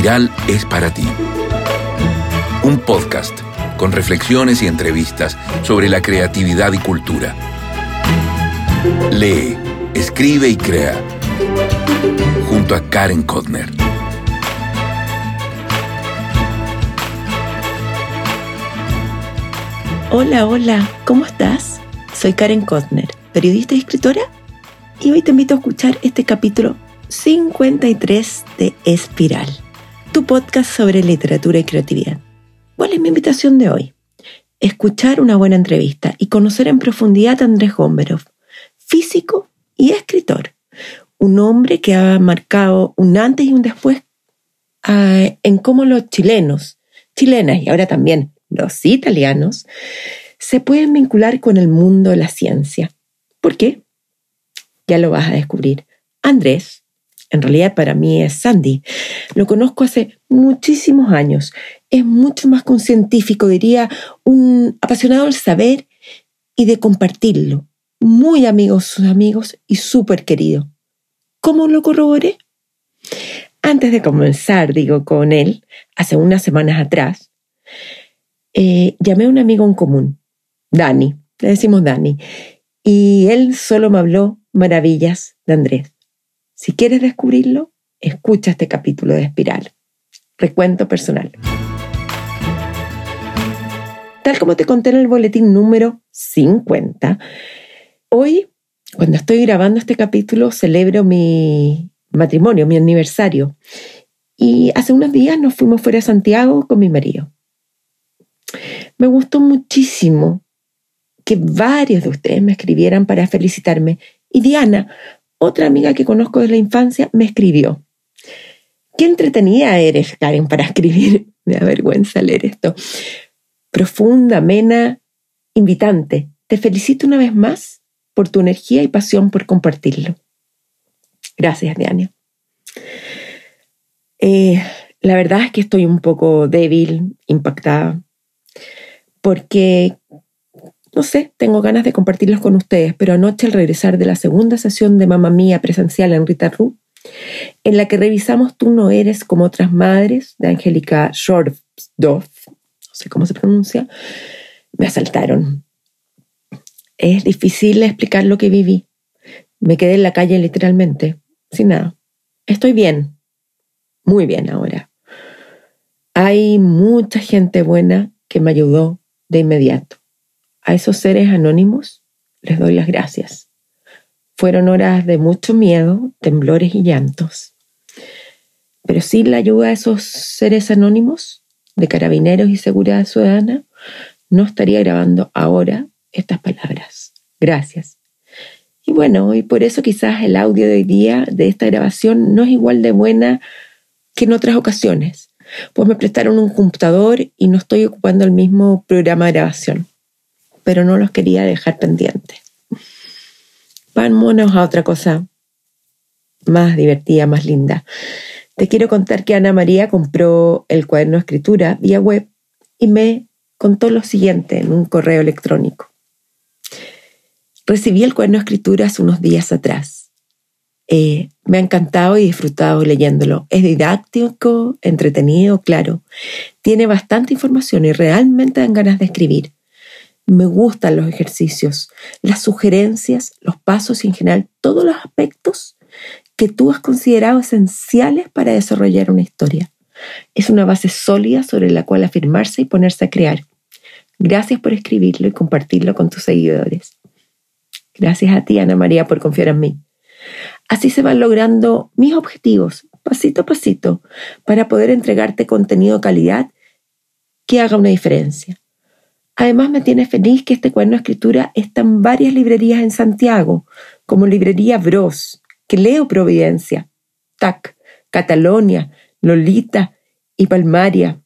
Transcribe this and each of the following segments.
Espiral es para ti. Un podcast con reflexiones y entrevistas sobre la creatividad y cultura. Lee, escribe y crea. Junto a Karen Kodner. Hola, hola, ¿cómo estás? Soy Karen Kodner, periodista y escritora, y hoy te invito a escuchar este capítulo 53 de Espiral, tu podcast sobre literatura y creatividad. ¿Cuál es mi invitación de hoy? Escuchar una buena entrevista y conocer en profundidad a Andrés Gomberov, físico y escritor, un hombre que ha marcado un antes y un después ah, en cómo los chilenos, chilenas y ahora también los italianos, se pueden vincular con el mundo de la ciencia. ¿Por qué? Ya lo vas a descubrir. Andrés en realidad para mí es Sandy. Lo conozco hace muchísimos años. Es mucho más que un científico, diría, un apasionado del saber y de compartirlo. Muy amigos sus amigos y súper querido. ¿Cómo lo corroboré? Antes de comenzar, digo, con él, hace unas semanas atrás, eh, llamé a un amigo en común, Dani, le decimos Dani, y él solo me habló maravillas de Andrés. Si quieres descubrirlo, escucha este capítulo de Espiral. Recuento personal. Tal como te conté en el boletín número 50, hoy, cuando estoy grabando este capítulo, celebro mi matrimonio, mi aniversario. Y hace unos días nos fuimos fuera a Santiago con mi marido. Me gustó muchísimo que varios de ustedes me escribieran para felicitarme. Y Diana, otra amiga que conozco desde la infancia me escribió. Qué entretenida eres, Karen, para escribir. Me da vergüenza leer esto. Profunda, amena, invitante. Te felicito una vez más por tu energía y pasión por compartirlo. Gracias, Diana. Eh, la verdad es que estoy un poco débil, impactada, porque no sé, tengo ganas de compartirlos con ustedes, pero anoche al regresar de la segunda sesión de Mamá Mía presencial en Rita Ru, en la que revisamos Tú no eres como otras madres de Angélica Shortdorf, no sé cómo se pronuncia, me asaltaron. Es difícil explicar lo que viví. Me quedé en la calle literalmente, sin nada. Estoy bien, muy bien ahora. Hay mucha gente buena que me ayudó de inmediato. A esos seres anónimos les doy las gracias. Fueron horas de mucho miedo, temblores y llantos. Pero sin la ayuda de esos seres anónimos, de carabineros y seguridad ciudadana, no estaría grabando ahora estas palabras. Gracias. Y bueno, y por eso quizás el audio de hoy día de esta grabación no es igual de buena que en otras ocasiones, pues me prestaron un computador y no estoy ocupando el mismo programa de grabación pero no los quería dejar pendientes. Vámonos a otra cosa más divertida, más linda. Te quiero contar que Ana María compró el cuaderno de escritura vía web y me contó lo siguiente en un correo electrónico. Recibí el cuaderno de escritura hace unos días atrás. Eh, me ha encantado y disfrutado leyéndolo. Es didáctico, entretenido, claro. Tiene bastante información y realmente dan ganas de escribir. Me gustan los ejercicios, las sugerencias, los pasos y en general todos los aspectos que tú has considerado esenciales para desarrollar una historia. Es una base sólida sobre la cual afirmarse y ponerse a crear. Gracias por escribirlo y compartirlo con tus seguidores. Gracias a ti, Ana María, por confiar en mí. Así se van logrando mis objetivos, pasito a pasito, para poder entregarte contenido de calidad que haga una diferencia. Además, me tiene feliz que este cuaderno de escritura está en varias librerías en Santiago, como Librería Bros, que leo Providencia, TAC, Catalonia, Lolita y Palmaria.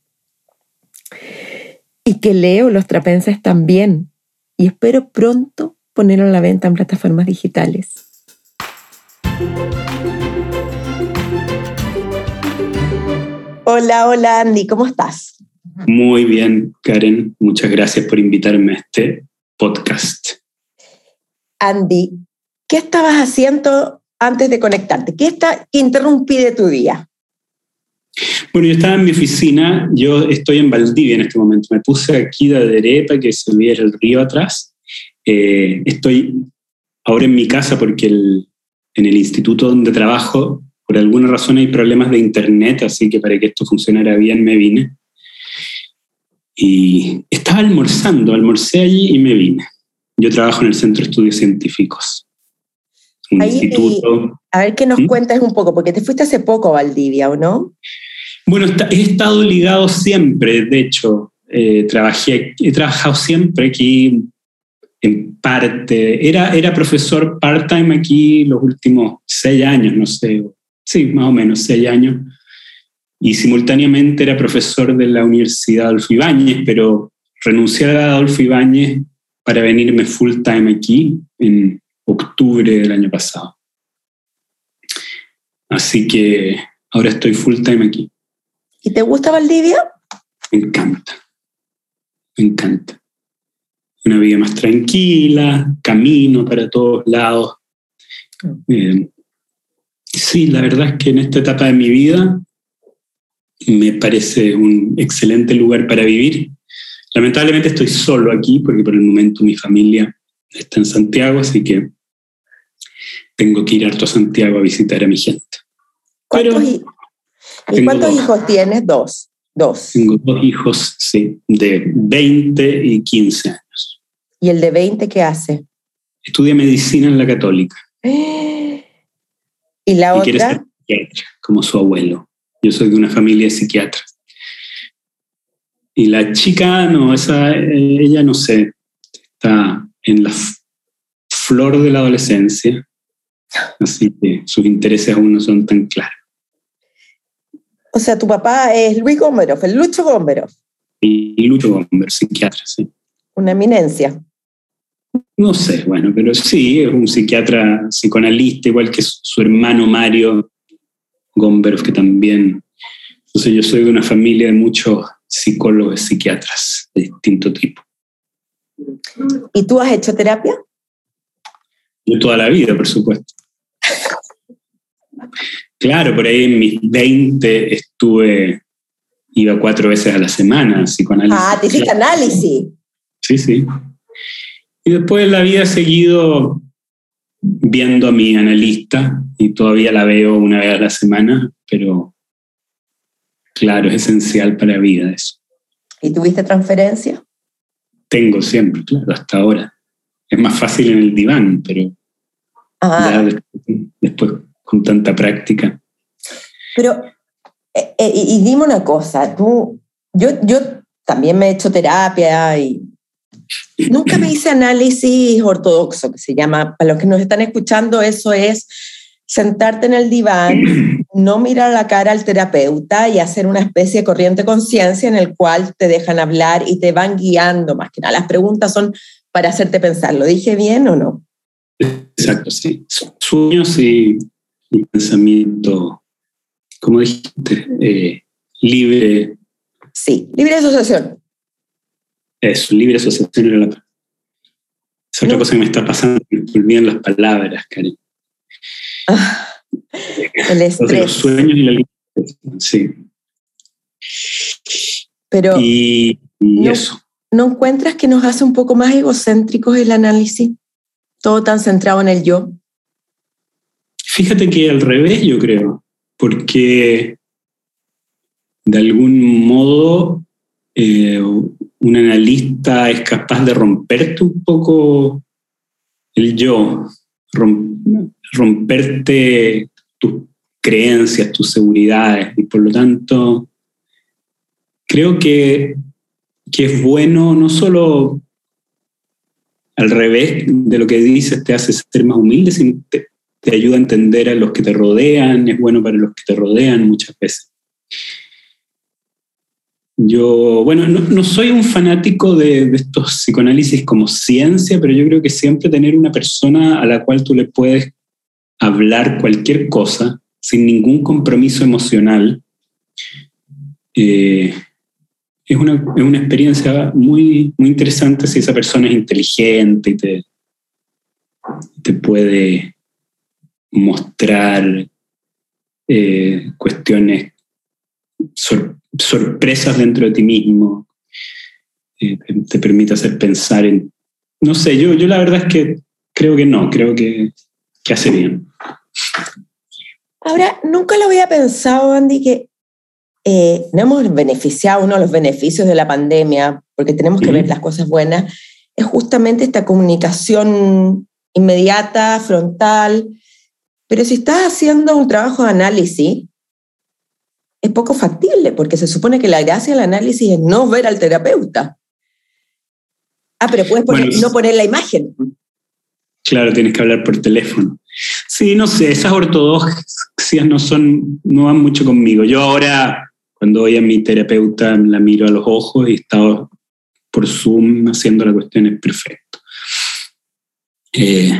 Y que leo Los Trapenses también. Y espero pronto ponerlo a la venta en plataformas digitales. Hola, hola Andy, ¿cómo estás? Muy bien, Karen. Muchas gracias por invitarme a este podcast. Andy, ¿qué estabas haciendo antes de conectarte? ¿Qué, está, interrumpí de tu día? Bueno, yo estaba en mi oficina, yo estoy en Valdivia en este momento, me puse aquí de derecha que se viera el río atrás. Eh, estoy ahora en mi casa porque el, en el instituto donde trabajo, por alguna razón hay problemas de internet, así que para que esto funcionara bien me vine. Y estaba almorzando, almorcé allí y me vine. Yo trabajo en el Centro de Estudios Científicos. Un instituto. a ver qué nos ¿Mm? cuentas un poco, porque te fuiste hace poco a Valdivia, ¿o no? Bueno, he estado ligado siempre, de hecho, eh, trabajé, he trabajado siempre aquí en parte. Era, era profesor part-time aquí los últimos seis años, no sé, sí, más o menos seis años. Y simultáneamente era profesor de la Universidad Adolfo Ibáñez, pero renuncié a Adolfo Ibáñez para venirme full-time aquí en octubre del año pasado. Así que ahora estoy full-time aquí. ¿Y te gusta Valdivia? Me encanta, me encanta. Una vida más tranquila, camino para todos lados. Eh, sí, la verdad es que en esta etapa de mi vida me parece un excelente lugar para vivir. Lamentablemente estoy solo aquí porque por el momento mi familia está en Santiago, así que tengo que ir harto a Santiago a visitar a mi gente. ¿Cuántos, ¿Y cuántos hijos tienes? Dos. Dos. Tengo dos hijos, sí, de 20 y 15 años. ¿Y el de 20 qué hace? Estudia medicina en la católica. ¿Y la otra? Quiere ser psiquiatra, como su abuelo. Yo soy de una familia de psiquiatras. Y la chica, no, esa, ella no sé, está en la flor de la adolescencia, así que sus intereses aún no son tan claros. O sea, tu papá es Luis Gómez, el Lucho Gómez. Y Lucho Gómez, psiquiatra, sí. Una eminencia. No sé, bueno, pero sí, es un psiquiatra psicoanalista, igual que su hermano Mario Gomberg, que también. Entonces, yo soy de una familia de muchos psicólogos y psiquiatras de distinto tipo. ¿Y tú has hecho terapia? Yo toda la vida, por supuesto. Claro, por ahí en mis 20 estuve, iba cuatro veces a la semana psicoanálisis. Ah, te hiciste análisis. Sí, sí. Y después la vida he seguido viendo a mi analista y todavía la veo una vez a la semana, pero claro, es esencial para la vida eso. ¿Y tuviste transferencia? Tengo siempre, claro, hasta ahora. Es más fácil en el diván, pero después con tanta práctica. Pero, eh, eh, y, dime una cosa, tú, yo, yo también me he hecho terapia y nunca me hice análisis ortodoxo, que se llama, para los que nos están escuchando, eso es sentarte en el diván, no mirar la cara al terapeuta y hacer una especie de corriente conciencia en el cual te dejan hablar y te van guiando más que nada. Las preguntas son para hacerte pensar, ¿lo dije bien o no? Exacto, sí. Sueños y pensamiento, como dijiste, eh, libre. Sí, libre asociación. Eso, libre asociación era la Es otra cosa que me está pasando, me olvidan las palabras, Karen. Ah, el estrés. Los sueños y la sí. Pero y, eso. ¿No encuentras que nos hace un poco más egocéntricos el análisis? Todo tan centrado en el yo. Fíjate que al revés, yo creo, porque de algún modo eh, un analista es capaz de romperte un poco el yo, romperte tus creencias, tus seguridades, y por lo tanto creo que, que es bueno no solo al revés de lo que dices te hace ser más humilde, sino te, te ayuda a entender a los que te rodean, es bueno para los que te rodean muchas veces. Yo, bueno, no, soy un fanático de, estos psicoanálisis como ciencia, pero yo creo que siempre tener una persona a la cual tú le puedes hablar cualquier cosa sin ningún compromiso emocional, eh, es, una, es, una, experiencia muy, muy interesante si esa persona es inteligente y te, te puede mostrar eh, cuestiones sorpresas dentro de ti mismo, eh, te, permite hacer pensar en... No sé, yo, yo la verdad es que creo que no, creo que, que hace bien. Ahora, nunca lo había pensado, Andy, que eh, no hemos beneficiado uno de los beneficios de la pandemia, porque tenemos que ver las cosas buenas, es justamente esta comunicación inmediata, frontal. Pero si estás haciendo un trabajo de análisis, es poco factible, porque se supone que la gracia del análisis es no ver al terapeuta. Ah, pero puedes no poner la imagen. Claro, tienes que hablar por teléfono. Sí, no sé, esas ortodoxias no son, no van mucho conmigo. Yo ahora, cuando voy a mi terapeuta, la miro a los ojos y he estado por Zoom haciendo las cuestiones perfecto. Eh,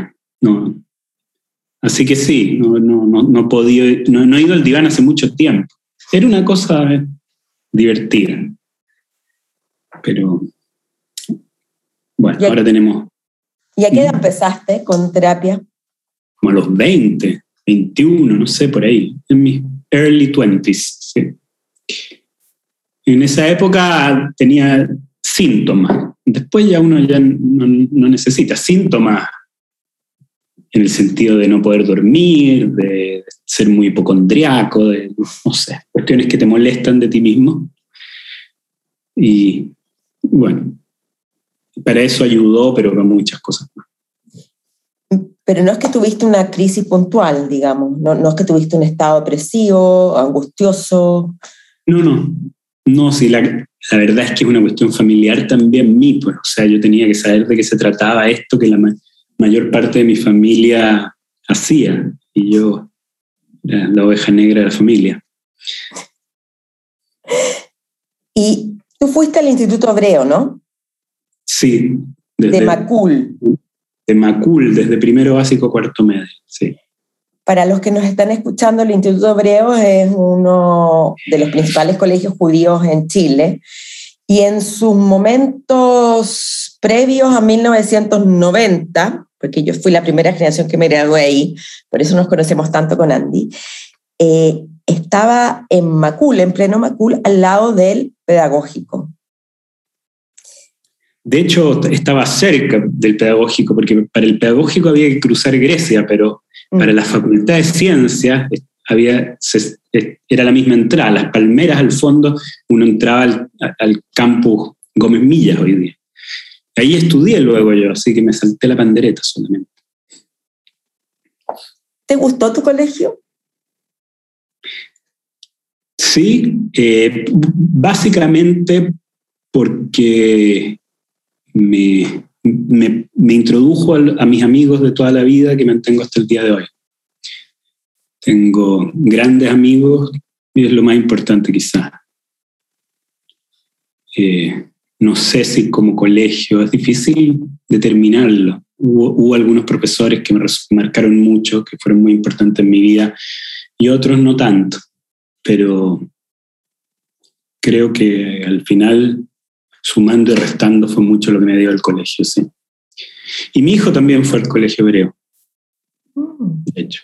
no. Así que sí, no, no, no, no, podido, no, no he ido al diván hace mucho tiempo. Era una cosa divertida. Pero bueno, ahora tenemos... ¿Y a qué edad empezaste con terapia? Como a los 20, 21, no sé, por ahí, en mis early 20s. Sí. En esa época tenía síntomas. Después ya uno ya no, necesita síntomas en el sentido de no poder dormir, de ser muy hipocondriaco, de, no sé, cuestiones que te molestan de ti mismo. Y bueno, para eso ayudó, pero para muchas cosas más. Pero no es que tuviste una crisis puntual, digamos, no, no es que tuviste un estado depresivo, angustioso. No, no, no, sí, la, la, verdad es que es una cuestión familiar también mí, pues, o sea, yo tenía que saber de qué se trataba esto que la mayor parte de mi familia hacía, y yo la oveja negra de la familia. Y tú fuiste al Instituto Hebreo, ¿no? Sí. de Macul. De Macul, desde primero básico, cuarto medio, sí. Para los que nos están escuchando, el Instituto Hebreo es uno de los principales colegios judíos en Chile y en sus momentos previos a 1990, porque yo fui la primera generación que me gradué ahí, por eso nos conocemos tanto con Andy, eh, estaba en Macul, en pleno Macul, al lado del pedagógico. De hecho, estaba cerca del pedagógico, porque para el pedagógico había que cruzar Grecia, pero para la Facultad de Ciencias había, era la misma entrada, las palmeras al fondo, uno entraba al, campus Gómez Millas hoy día. Ahí estudié luego yo, así que me salté la pandereta solamente. ¿Te gustó tu colegio? Sí, eh, básicamente porque me, me, introdujo a, mis amigos de toda la vida que mantengo hasta el día de hoy. Tengo grandes amigos y es lo más importante quizás. Eh, no sé si como colegio es difícil determinarlo. Hubo, algunos profesores que me marcaron mucho, que fueron muy importantes en mi vida, y otros no tanto. Pero creo que al final sumando y restando fue mucho lo que me dio el colegio, sí. Y mi hijo también fue al colegio hebreo, de hecho.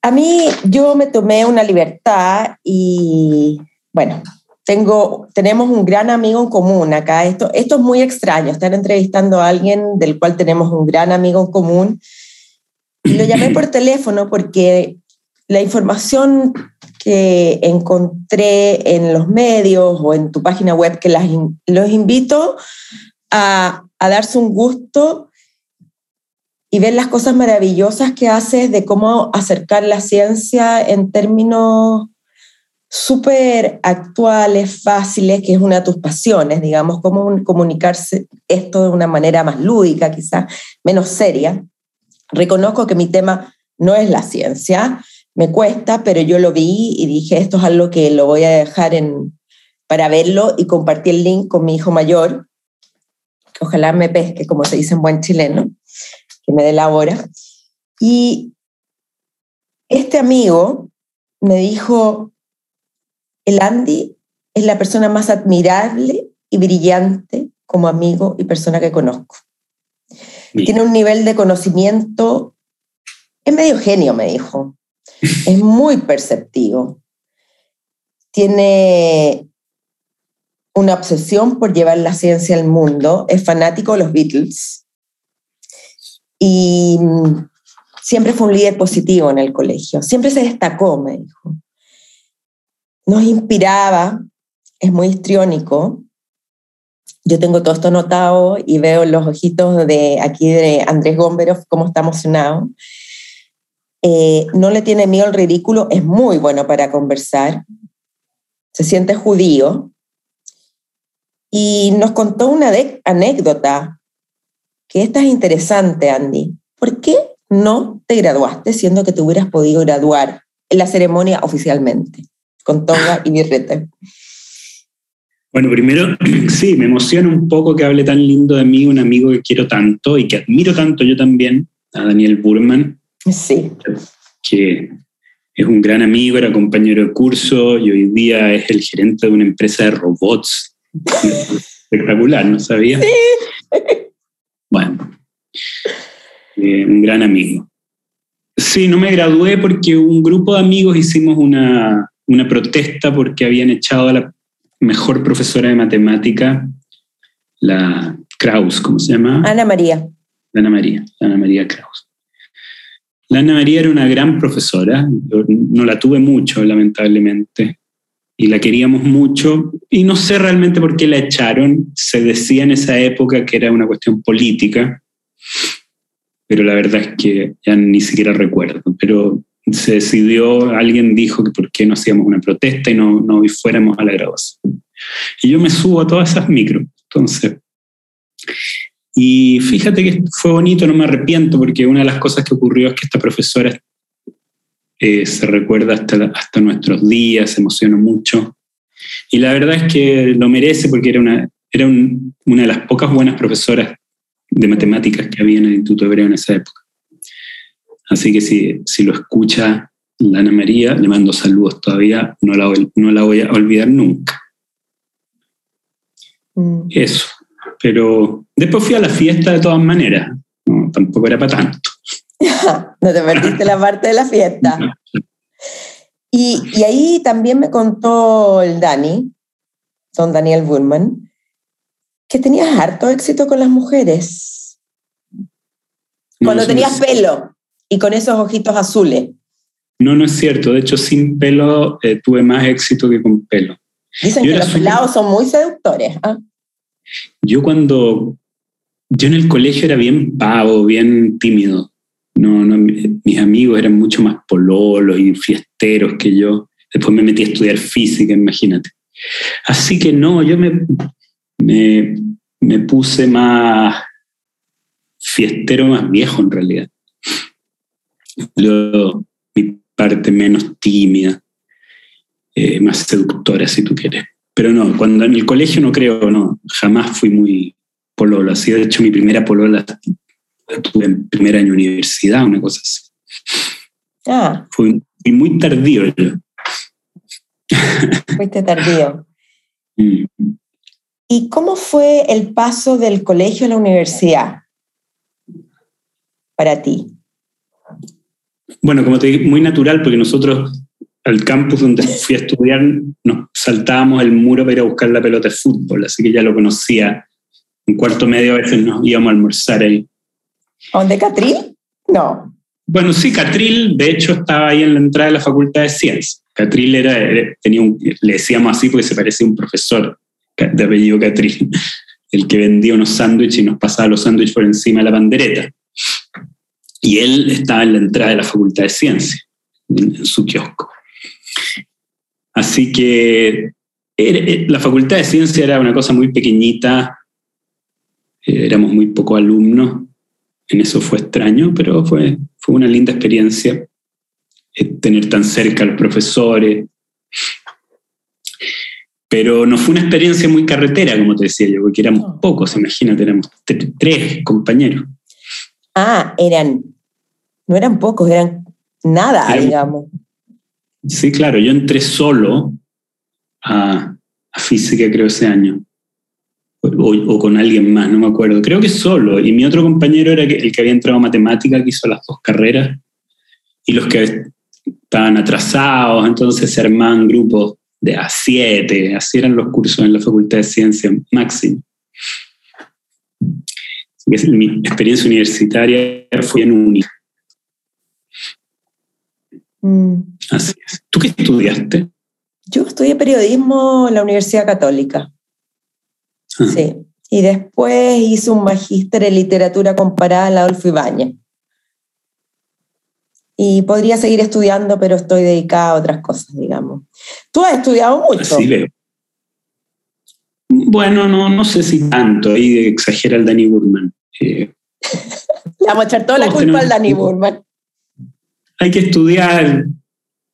A mí yo me tomé una libertad y bueno, tengo, tenemos un gran amigo en común acá. Esto, esto es muy extraño, estar entrevistando a alguien del cual tenemos un gran amigo en común. Y lo llamé por teléfono porque la información que encontré en los medios o en tu página web, que las, los invito a, a darse un gusto y ver las cosas maravillosas que haces de cómo acercar la ciencia en términos súper actuales, fáciles, que es una de tus pasiones, digamos, cómo comunicarse esto de una manera más lúdica, quizás menos seria. Reconozco que mi tema no es la ciencia, me cuesta, pero yo lo vi y dije, esto es algo que lo voy a dejar en, para verlo y compartí el link con mi hijo mayor, que ojalá me pesque, como se dice en buen chileno, que me dé la hora. Y este amigo me dijo, el Andy es la persona más admirable y brillante como amigo y persona que conozco. Tiene un nivel de conocimiento, es medio genio, me dijo es muy perceptivo. tiene una obsesión por llevar la ciencia al mundo, es fanático de los Beatles y siempre fue un líder positivo en el colegio, siempre se destacó, me dijo. Nos inspiraba, es muy histriónico. Yo tengo todo esto anotado y veo los ojitos de aquí de Andrés Gómez cómo está emocionado. Eh, no le tiene miedo al ridículo, es muy bueno para conversar, se siente judío. Y nos contó una anécdota, que esta es interesante, Andy. ¿Por qué no te graduaste siendo que te hubieras podido graduar en la ceremonia oficialmente, con toga y birrete? Bueno, primero, sí, me emociona un poco que hable tan lindo de mí, un amigo que quiero tanto y que admiro tanto yo también, a Daniel Burman. Sí. Que es un gran amigo, era compañero de curso y hoy día es el gerente de una empresa de robots. Espectacular, ¿no sabía? Sí. Bueno, eh, un gran amigo. Sí, no me gradué porque un grupo de amigos hicimos una, una protesta porque habían echado a la mejor profesora de matemática, la Kraus, ¿cómo se llama? Ana María. Ana María, Ana María Kraus. La Ana María era una gran profesora, no la tuve mucho, lamentablemente, y la queríamos mucho, y no sé realmente por qué la echaron, se decía en esa época que era una cuestión política, pero la verdad es que ya ni siquiera recuerdo, pero se decidió, alguien dijo que por qué no hacíamos una protesta y no, no fuéramos a la graduación. Y yo me subo a todas esas micros, entonces y fíjate que fue bonito, no me arrepiento, porque una de las cosas que ocurrió es que esta profesora eh, se recuerda hasta, hasta nuestros días, se emocionó mucho. Y la verdad es que lo merece porque era una, era una de las pocas buenas profesoras de matemáticas que había en el Instituto Hebreo en esa época. Así que si, si lo escucha la Ana María, le mando saludos todavía, no la, no la voy a olvidar nunca. Mm. Eso pero después fui a la fiesta de todas maneras, tampoco era para tanto. no te perdiste la parte de la fiesta. Y, y, ahí también me contó el Dani, don Daniel Burman, que tenías harto éxito con las mujeres. Cuando tenías pelo y con esos ojitos azules. No, no es cierto. De hecho, sin pelo eh, tuve más éxito que con pelo. Dicen que los pelados son muy seductores. ¿ah? Yo cuando, yo en el colegio era bien pavo, bien tímido. No, no, mis amigos eran mucho más pololos y fiesteros que yo. Después me metí a estudiar física, imagínate. Así que no, yo me, me, puse más fiestero, más viejo en realidad. Lo, mi parte menos tímida, eh, más seductora, si tú quieres. Pero no, cuando en el colegio no creo, no, jamás fui muy pololo. Así, de hecho, mi primera polola la tuve en primer año de universidad, una cosa así. Ah. Fui, muy tardío yo. Fuiste tardío. Mm. ¿Y cómo fue el paso del colegio a la universidad para ti? Bueno, como te dije, muy natural, porque nosotros al campus donde fui a estudiar nos saltábamos el muro para ir a buscar la pelota de fútbol, así que ya lo conocía. En cuarto medio a veces nos íbamos a almorzar ahí. ¿Dónde Catril? No. Bueno, sí, Catril, de hecho, estaba ahí en la entrada de la Facultad de Ciencias. Catril era, tenía un, le decíamos así porque se parecía a un profesor de apellido Catril, el que vendía unos sándwiches y nos pasaba los sándwiches por encima de la bandereta. Y él estaba en la entrada de la Facultad de Ciencias, en su kiosco. Así que eh, la Facultad de Ciencia era una cosa muy pequeñita, eh, éramos muy pocos alumnos, en eso fue extraño, pero fue, fue una linda experiencia eh, tener tan cerca a los profesores. Pero no fue una experiencia muy carretera, como te decía yo, porque éramos pocos, imagínate, éramos tres compañeros. Ah, eran, no eran pocos, eran nada, digamos. Sí, claro, yo entré solo a, física, creo, ese año. O, con alguien más, no me acuerdo. Creo que solo. Y mi otro compañero era el que había entrado a matemática, que hizo las dos carreras. Y los que estaban atrasados, entonces se armaban grupos de A7, así eran los cursos en la Facultad de Ciencias máximo. Mi experiencia universitaria fue en UNI. Mm. Así es. ¿Tú qué estudiaste? Yo estudié periodismo en la Universidad Católica. Ah. Sí. Y después hice un magíster en literatura comparada en la Adolfo Ibañez. Y podría seguir estudiando, pero estoy dedicada a otras cosas, digamos. Tú has estudiado mucho. Sí, veo. Bueno, no, no sé si tanto, ahí exagera el Danny Burman. Eh, Le vamos a echar toda la culpa al Danny Burman. Hay que estudiar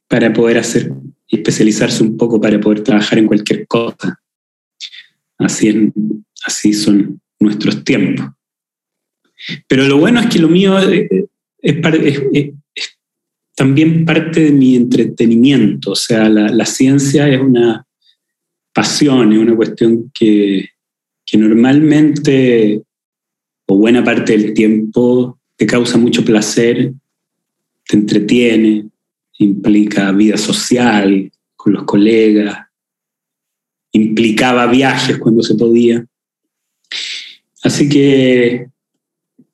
para poder hacer y especializarse un poco para poder trabajar en cualquier cosa. Así, así son nuestros tiempos. Pero lo bueno es que lo mío es, también parte de mi entretenimiento, o sea, la, ciencia es una pasión, es una cuestión que, que normalmente, o buena parte del tiempo, te causa mucho placer, te entretiene, implica vida social con los colegas, implicaba viajes cuando se podía. Así que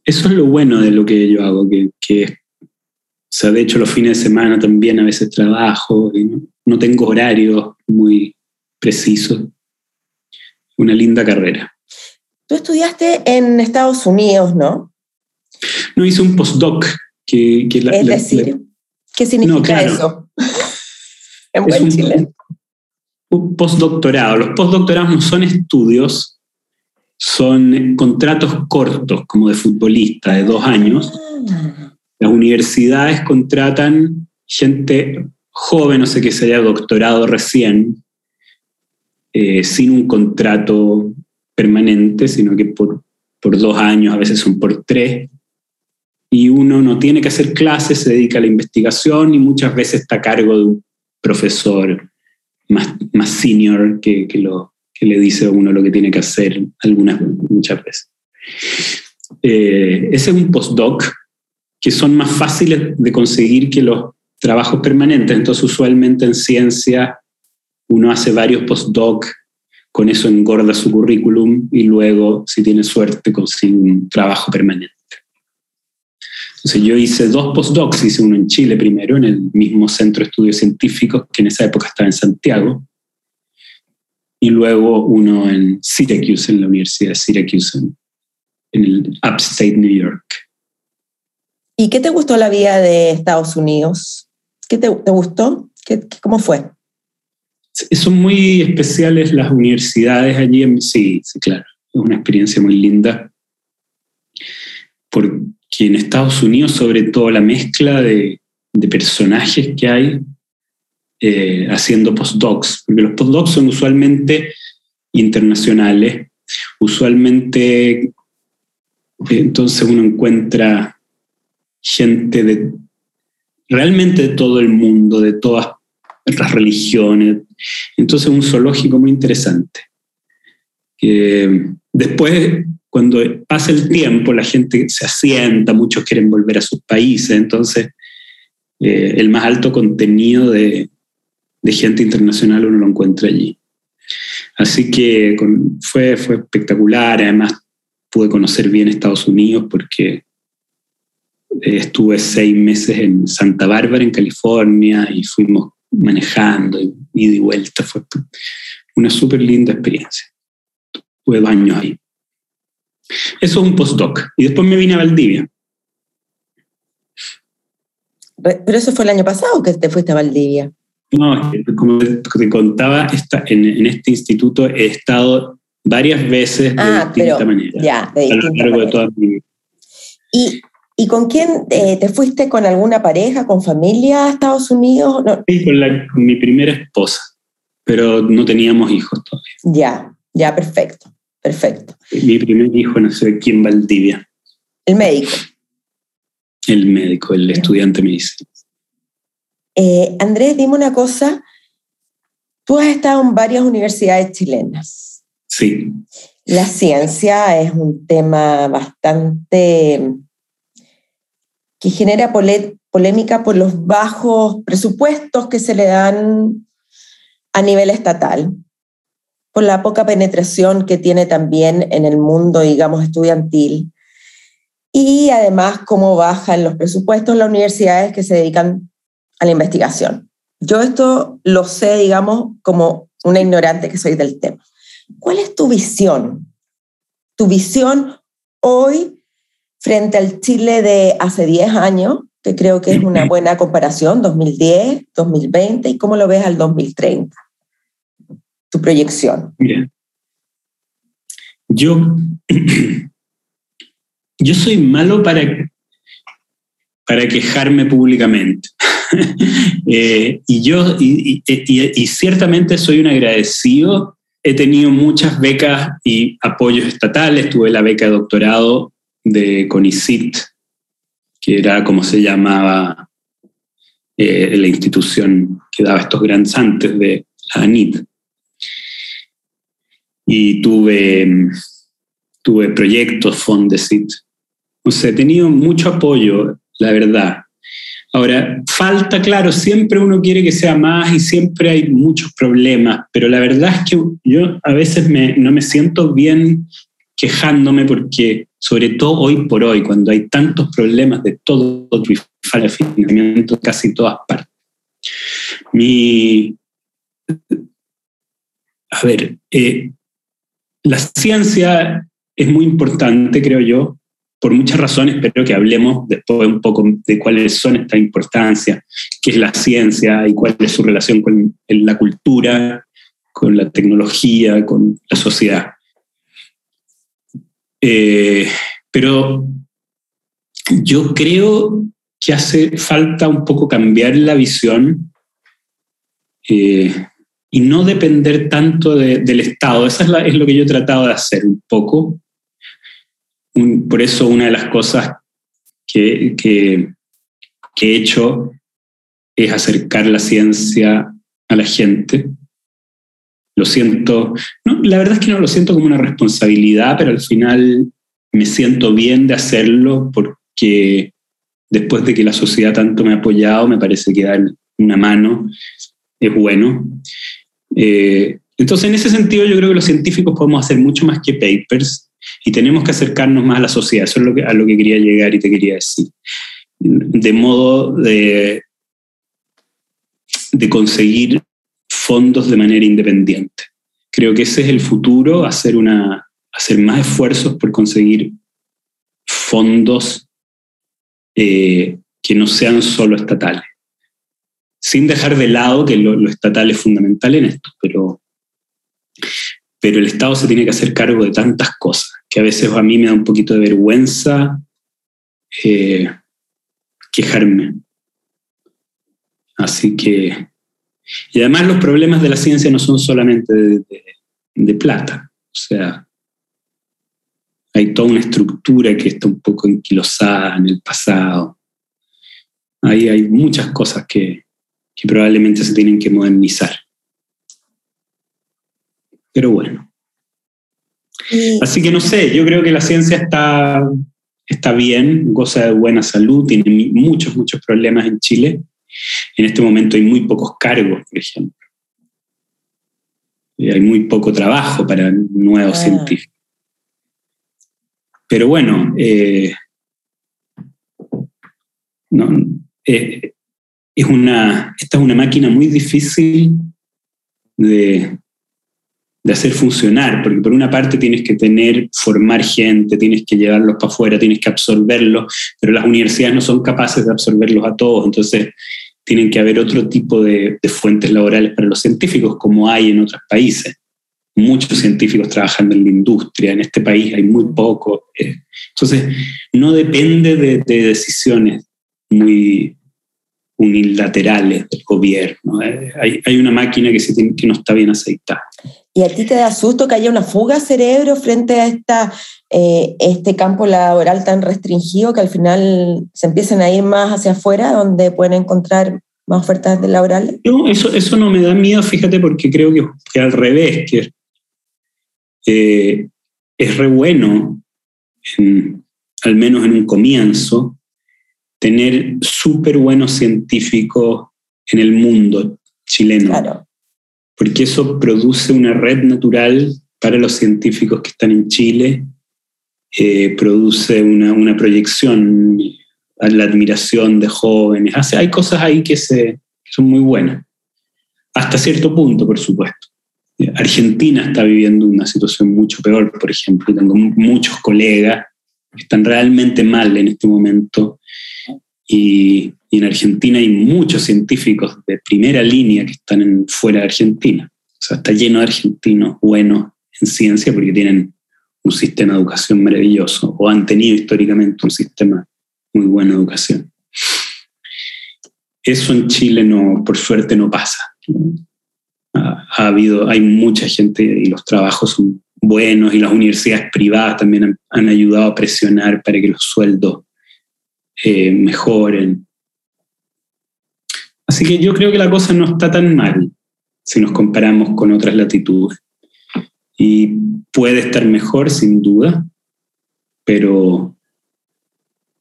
eso es lo bueno de lo que yo hago, que, que o sea, de hecho los fines de semana también a veces trabajo, y no, tengo horarios muy precisos. Una linda carrera. Tú estudiaste en Estados Unidos, ¿no? No, hice un postdoc. Que, que es decir, ¿Qué significa eso? en buen chileno. Un postdoctorado. Los postdoctorados no son estudios, son contratos cortos, como de futbolista, de dos años. Ah. Las universidades contratan gente joven, no sé que se haya doctorado recién, eh, sin un contrato permanente, sino que por, por dos años, a veces son por tres, y uno no tiene que hacer clases, se dedica a la investigación y muchas veces está a cargo de un profesor más, más senior que, que, lo, que le dice a uno lo que tiene que hacer algunas, muchas veces. Eh, ese es un postdoc que son más fáciles de conseguir que los trabajos permanentes. Entonces, usualmente en ciencia uno hace varios postdoc, con eso engorda su currículum y luego, si tiene suerte, consigue un trabajo permanente. Entonces yo hice dos postdocs, hice uno en Chile primero, en el mismo centro de estudios científicos que en esa época estaba en Santiago, y luego uno en Syracuse, en la Universidad de Syracuse, en, el upstate New York. ¿Y qué te gustó la vida de Estados Unidos? ¿Qué te, gustó? ¿Qué, ¿Cómo fue? Son muy especiales las universidades allí. Sí, sí, claro. Es una experiencia muy linda. Porque que en Estados Unidos, sobre todo la mezcla de, personajes que hay eh, haciendo postdocs, porque los postdocs son usualmente internacionales, usualmente entonces uno encuentra gente de realmente de todo el mundo, de todas las religiones, entonces un zoológico muy interesante. después cuando pasa el tiempo, la gente se asienta, muchos quieren volver a sus países, entonces eh, el más alto contenido de, gente internacional uno lo encuentra allí. Así que fue, fue espectacular, además pude conocer bien Estados Unidos porque eh, estuve seis meses en Santa Bárbara, en California, y fuimos manejando, y ida y vuelta, fue una súper linda experiencia. Tuve dos años ahí. Eso es un postdoc. Y después me vine a Valdivia. Pero eso fue el año pasado que te fuiste a Valdivia. No, como te contaba, en, este instituto he estado varias veces de ah, distinta manera. Ya, de a lo largo de toda mi vida. ¿Y, con quién eh, te fuiste? ¿Con alguna pareja, con familia a Estados Unidos? Sí, con, con mi primera esposa, pero no teníamos hijos todavía. Ya, ya, perfecto. Perfecto. Mi primer hijo nació aquí en Valdivia. ¿El médico? El médico, el estudiante me dice. Eh, Andrés, dime una cosa. Tú has estado en varias universidades chilenas. Sí. La ciencia es un tema bastante que genera polémica por los bajos presupuestos que se le dan a nivel estatal, por la poca penetración que tiene también en el mundo, digamos, estudiantil, y además cómo bajan los presupuestos las universidades que se dedican a la investigación. Yo esto lo sé, digamos, como una ignorante que soy del tema. ¿Cuál es tu visión? Tu visión hoy frente al Chile de hace 10 años, que creo que es una buena comparación, 2010, 2020, y cómo lo ves al 2030, tu proyección. Mira, yo, yo soy malo para, para quejarme públicamente. Eh, y yo, y, y, ciertamente soy un agradecido. He tenido muchas becas y apoyos estatales. Tuve la beca de doctorado de CONICIT, que era como se llamaba eh, la institución que daba estos grants antes de la ANIT. Y tuve, tuve proyectos, Fondesit. O sea, he tenido mucho apoyo, la verdad. Ahora, falta, claro, siempre uno quiere que sea más y siempre hay muchos problemas, pero la verdad es que yo a veces no me siento bien quejándome porque, sobre todo hoy por hoy, cuando hay tantos problemas de todo de financiamiento casi todas partes. Mi, a ver, eh, la ciencia es muy importante, creo yo, por muchas razones, pero que hablemos después un poco de cuáles son esta importancia, qué es la ciencia y cuál es su relación con la cultura, con la tecnología, con la sociedad. Eh, pero yo creo que hace falta un poco cambiar la visión eh, y no depender tanto del Estado. Eso es, lo que yo he tratado de hacer un poco por eso una de las cosas que, he hecho es acercar la ciencia a la gente. Lo siento, no, la verdad es que no lo siento como una responsabilidad, pero al final me siento bien de hacerlo porque después de que la sociedad tanto me ha apoyado, me parece que dar una mano es bueno. Eh, entonces, en ese sentido, yo creo que los científicos podemos hacer mucho más que papers y tenemos que acercarnos más a la sociedad. Eso es lo que, a lo que quería llegar y te quería decir. De modo de, de conseguir fondos de manera independiente. Creo que ese es el futuro, hacer, una, hacer más esfuerzos por conseguir fondos eh, que no sean solo estatales. Sin dejar de lado que lo, estatal es fundamental en esto, pero, pero el Estado se tiene que hacer cargo de tantas cosas que a veces a mí me da un poquito de vergüenza eh, quejarme. Así que, y además los problemas de la ciencia no son solamente de, plata, o sea, hay toda una estructura que está un poco enquilosada en el pasado. Ahí hay muchas cosas que, que probablemente se tienen que modernizar. Pero bueno. Así que no sé, yo creo que la ciencia está, está bien, goza de buena salud, tiene muchos, muchos problemas en Chile. En este momento hay muy pocos cargos, por ejemplo. Y hay muy poco trabajo para nuevos ah. científicos. Pero bueno, eh, eh, es una, esta es una máquina muy difícil de, de hacer funcionar, porque por una parte tienes que tener, formar gente, tienes que llevarlos para afuera, tienes que absorberlos, pero las universidades no son capaces de absorberlos a todos, entonces tienen que haber otro tipo de, fuentes laborales para los científicos, como hay en otros países. Muchos científicos trabajando en la industria, en este país hay muy pocos. Eh. Entonces, no depende de, de decisiones muy, unilaterales del gobierno. Eh, hay, hay, una máquina que, se que no está bien aceitada. ¿Y a ti te da susto que haya una fuga cerebro frente a esta, eh, este campo laboral tan restringido que al final se empiecen a ir más hacia afuera, donde pueden encontrar más ofertas de laborales? No, eso, eso no me da miedo, fíjate, porque creo que, que al revés, que eh, es re bueno, al menos en un comienzo, tener súper buenos científicos en el mundo chileno. porque eso produce una red natural para los científicos que están en Chile, eh, produce una, una, proyección a la admiración de jóvenes. Hace, hay cosas ahí que, se, que son muy buenas, hasta cierto punto, por supuesto. Argentina está viviendo una situación mucho peor, por ejemplo. Tengo muchos colegas que están realmente mal en este momento y, y en Argentina hay muchos científicos de primera línea que están fuera de Argentina. O sea, está lleno de argentinos buenos en ciencia porque tienen un sistema de educación maravilloso o han tenido históricamente un sistema muy bueno de educación. Eso en Chile no, por suerte no pasa. Ha, habido, hay mucha gente y los trabajos son buenos y las universidades privadas también han ayudado a presionar para que los sueldos eh, mejoren. Así que yo creo que la cosa no está tan mal si nos comparamos con otras latitudes. Y puede estar mejor, sin duda, pero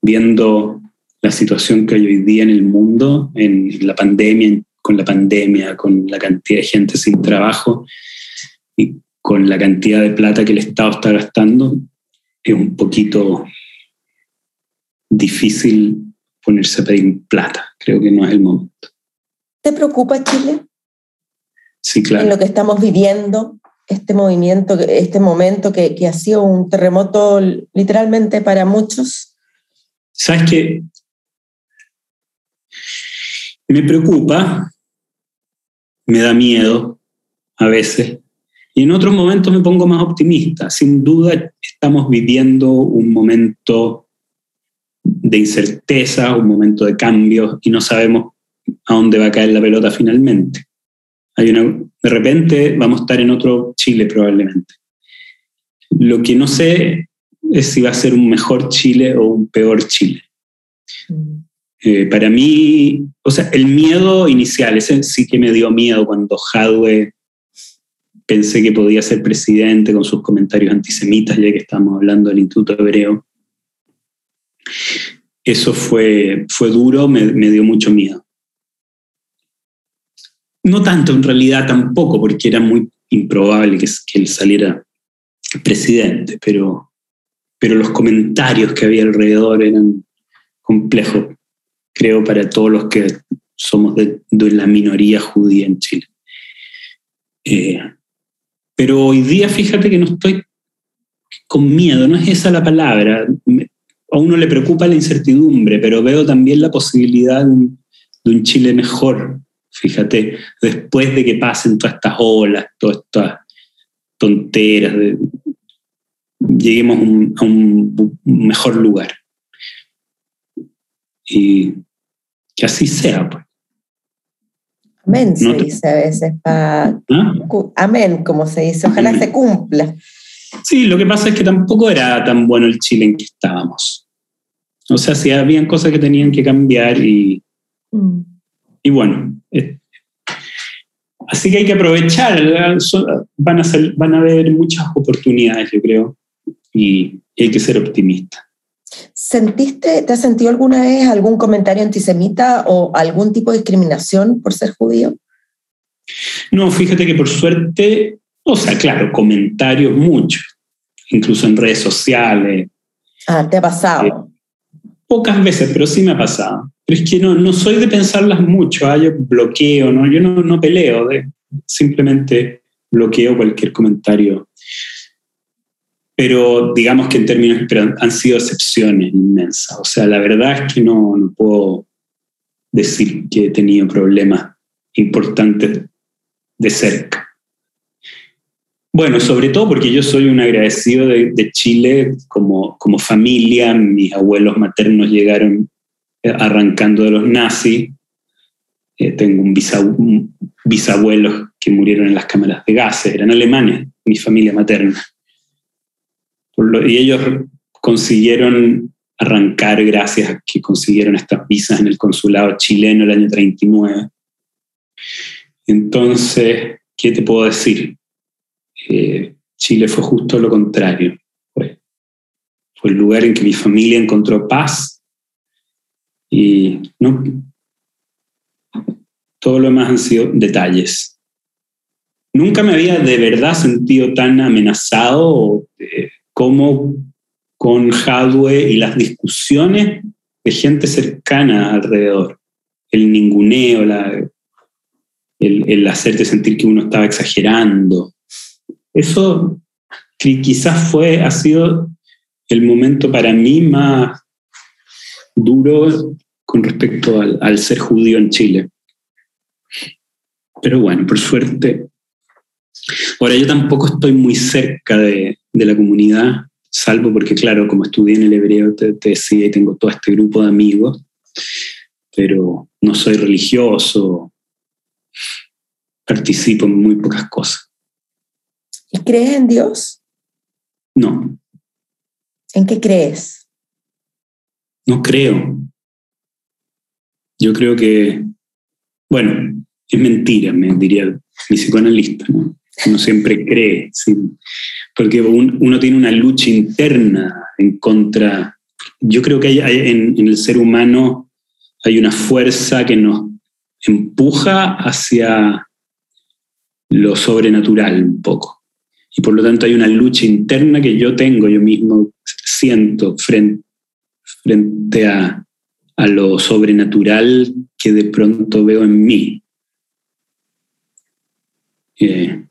viendo la situación que hay hoy día en el mundo, en la pandemia, con la pandemia, con la cantidad de gente sin trabajo y con la cantidad de plata que el Estado está gastando, es un poquito difícil ponerse a pedir plata. Creo que no es el momento. ¿Te preocupa Chile? Sí, claro. En lo que estamos viviendo, este movimiento, este momento que, que ha sido un terremoto literalmente para muchos. ¿Sabes qué? Me preocupa, me da miedo a veces, y en otros momentos me pongo más optimista. Sin duda estamos viviendo un momento de incerteza, un momento de cambio, y no sabemos a dónde va a caer la pelota finalmente. Hay una, de repente vamos a estar en otro Chile probablemente. Lo que no sé es si va a ser un mejor Chile o un peor Chile. Mm. Eh, para mí, o sea, el miedo inicial, ese sí que me dio miedo cuando Jadwe pensé que podía ser presidente con sus comentarios antisemitas, ya que estamos hablando del Instituto Hebreo. Eso fue, fue duro, me, dio mucho miedo. No tanto en realidad tampoco, porque era muy improbable que, él saliera presidente, pero, pero los comentarios que había alrededor eran complejos, creo, para todos los que somos de, de la minoría judía en Chile. Eh, pero hoy día fíjate que no estoy con miedo, no es esa la palabra. A uno le preocupa la incertidumbre, pero veo también la posibilidad de un, de un Chile mejor, Fíjate, después de que pasen todas estas olas, todas estas tonteras, lleguemos a un, mejor lugar. Y que así sea, pues. Amén, se dice a veces. ¿Ah? Amén, como se dice. Ojalá se cumpla. Sí, lo que pasa es que tampoco era tan bueno el Chile en que estábamos. O sea, sí habían cosas que tenían que cambiar y, mm. y bueno, Así que hay que aprovechar, van a, ser, van a haber muchas oportunidades, yo creo, y, hay que ser optimista. ¿Sentiste, te has sentido alguna vez algún comentario antisemita o algún tipo de discriminación por ser judío? No, fíjate que por suerte, o sea, claro, comentarios muchos, incluso en redes sociales. Ah, ¿te ha pasado? Pocas veces, pero sí me ha pasado. Pero es que no, no soy de pensarlas mucho, ¿ah? yo bloqueo, ¿no? yo no, no peleo, de, simplemente bloqueo cualquier comentario. Pero digamos que en términos, pero han sido excepciones inmensas. O sea, la verdad es que no, no puedo decir que he tenido problemas importantes de cerca. Bueno, sobre todo porque yo soy un agradecido de, Chile como, como familia. Mis abuelos maternos llegaron arrancando de los nazis. Eh, tengo un, bisabuelo que murieron en las cámaras de gases, eran alemanes, mi familia materna. y ellos consiguieron arrancar gracias a que consiguieron estas visas en el consulado chileno el año 39. Entonces, ¿qué te puedo decir? Chile fue justo lo contrario. fue el lugar en que mi familia encontró paz y no, todo lo demás han sido detalles. nunca me había de verdad sentido tan amenazado eh, como con Hadwe y las discusiones de gente cercana alrededor. El ninguneo, el hacerte sentir que uno estaba exagerando. Eso quizás fue, ha sido el momento para mí más duro con respecto al, ser judío en Chile. Pero bueno, por suerte. Ahora yo tampoco estoy muy cerca de, la comunidad, salvo porque, claro, como estudié en el hebreo, te, decía, y tengo todo este grupo de amigos, pero no soy religioso, participo en muy pocas cosas. ¿Y crees en Dios? No. ¿En qué crees? No creo. Yo creo que, bueno, es mentira, me diría mi psicoanalista, ¿no? Uno siempre cree, porque uno tiene una lucha interna en contra. Yo creo que hay, en, en el ser humano hay una fuerza que nos empuja hacia lo sobrenatural un poco y por lo tanto hay una lucha interna que yo tengo, yo mismo siento frente, frente a, a lo sobrenatural que de pronto veo en mí. Eh,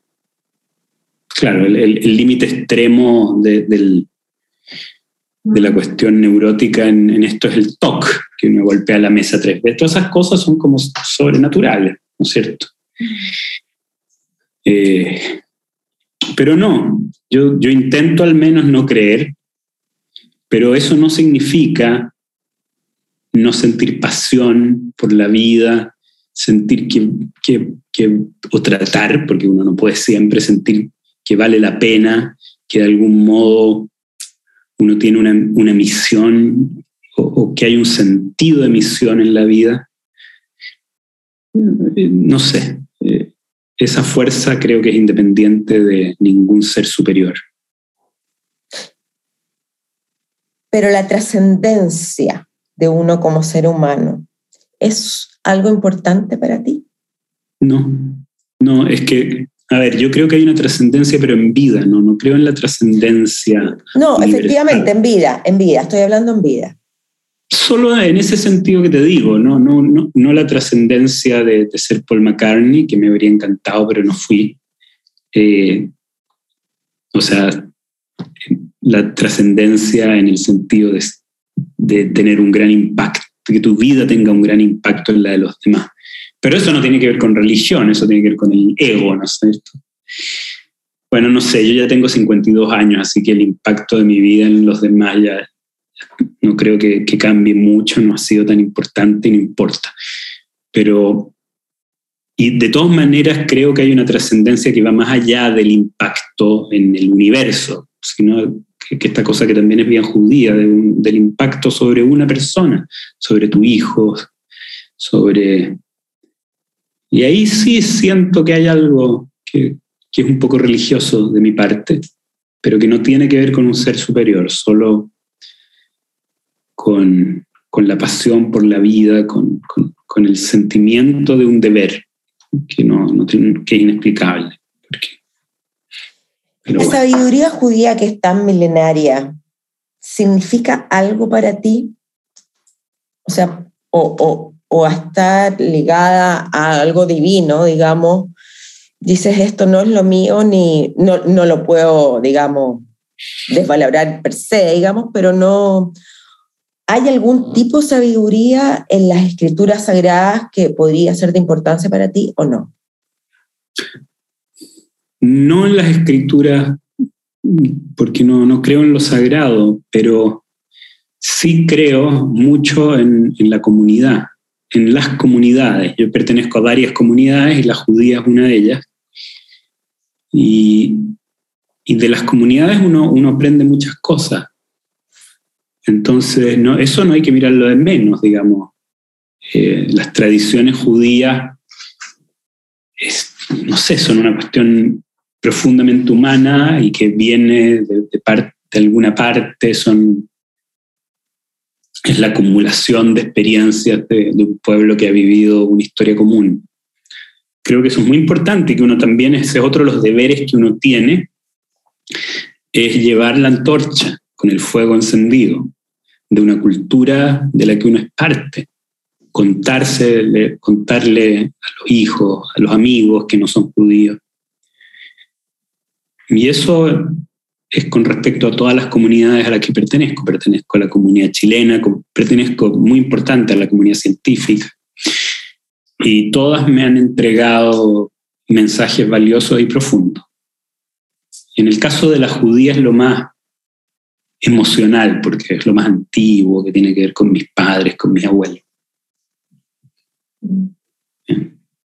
claro, el límite extremo de, del, de, la cuestión neurótica en, en, esto es el TOC, que uno golpea la mesa tres veces. Todas esas cosas son como sobrenaturales, ¿no es cierto? Eh, pero no, yo, yo intento al menos no creer, pero eso no significa no sentir pasión por la vida, sentir que, que, que, o tratar, porque uno no puede siempre sentir que vale la pena, que de algún modo uno tiene una, una misión o, o, que hay un sentido de misión en la vida. No sé, esa fuerza creo que es independiente de ningún ser superior. Pero la trascendencia de uno como ser humano, ¿es algo importante para ti? No, no, es que, a ver, yo creo que hay una trascendencia, pero en vida, ¿no? No creo en la trascendencia. No, efectivamente, en vida, en vida, estoy hablando en vida solo en ese sentido que te digo, no, no, no, no la trascendencia de, ser Paul McCartney, que me habría encantado, pero no fui. Eh, o sea, la trascendencia en el sentido de, de, tener un gran impacto, que tu vida tenga un gran impacto en la de los demás. Pero eso no tiene que ver con religión, eso tiene que ver con el ego, ¿no es cierto? Bueno, no sé, yo ya tengo 52 años, así que el impacto de mi vida en los demás ya, no creo que, cambie mucho, no ha sido tan importante, no importa. Pero, y de todas maneras creo que hay una trascendencia que va más allá del impacto en el universo, sino que, esta cosa que también es bien judía, del impacto sobre una persona, sobre tu hijo, sobre... Y ahí sí siento que hay algo que, que es un poco religioso de mi parte, pero que no tiene que ver con un ser superior, solo con, la pasión por la vida, con, el sentimiento de un deber que, no, que es inexplicable. la sabiduría judía que es tan milenaria, ¿significa algo para ti? O sea, o, o, a estar ligada a algo divino, digamos, dices esto no es lo mío ni no, no lo puedo, digamos, desvalabrar per se, digamos, pero no, ¿Hay algún tipo de sabiduría en las escrituras sagradas que podría ser de importancia para ti o no? No en las escrituras, porque no, no creo en lo sagrado, pero sí creo mucho en, la comunidad, en las comunidades. Yo pertenezco a varias comunidades y la judía es una de ellas. Y, y de las comunidades uno, uno aprende muchas cosas. Entonces, no, eso no hay que mirarlo de menos, digamos. Eh, las tradiciones judías, no sé, son una cuestión profundamente humana y que viene de, de alguna parte, son, es la acumulación de experiencias de, un pueblo que ha vivido una historia común. creo que eso es muy importante y que uno también, ese es otro de los deberes que uno tiene, es llevar la antorcha con el fuego encendido de una cultura de la que uno es parte. Contarse, contarle a los hijos, a los amigos que no son judíos. Y eso es con respecto a todas las comunidades a las que pertenezco. Pertenezco a la comunidad chilena, pertenezco muy importante a la comunidad científica. Y todas me han entregado mensajes valiosos y profundos. En el caso de las judías lo más emocional, porque es lo más antiguo, que tiene que ver con mis padres, con mis abuelos.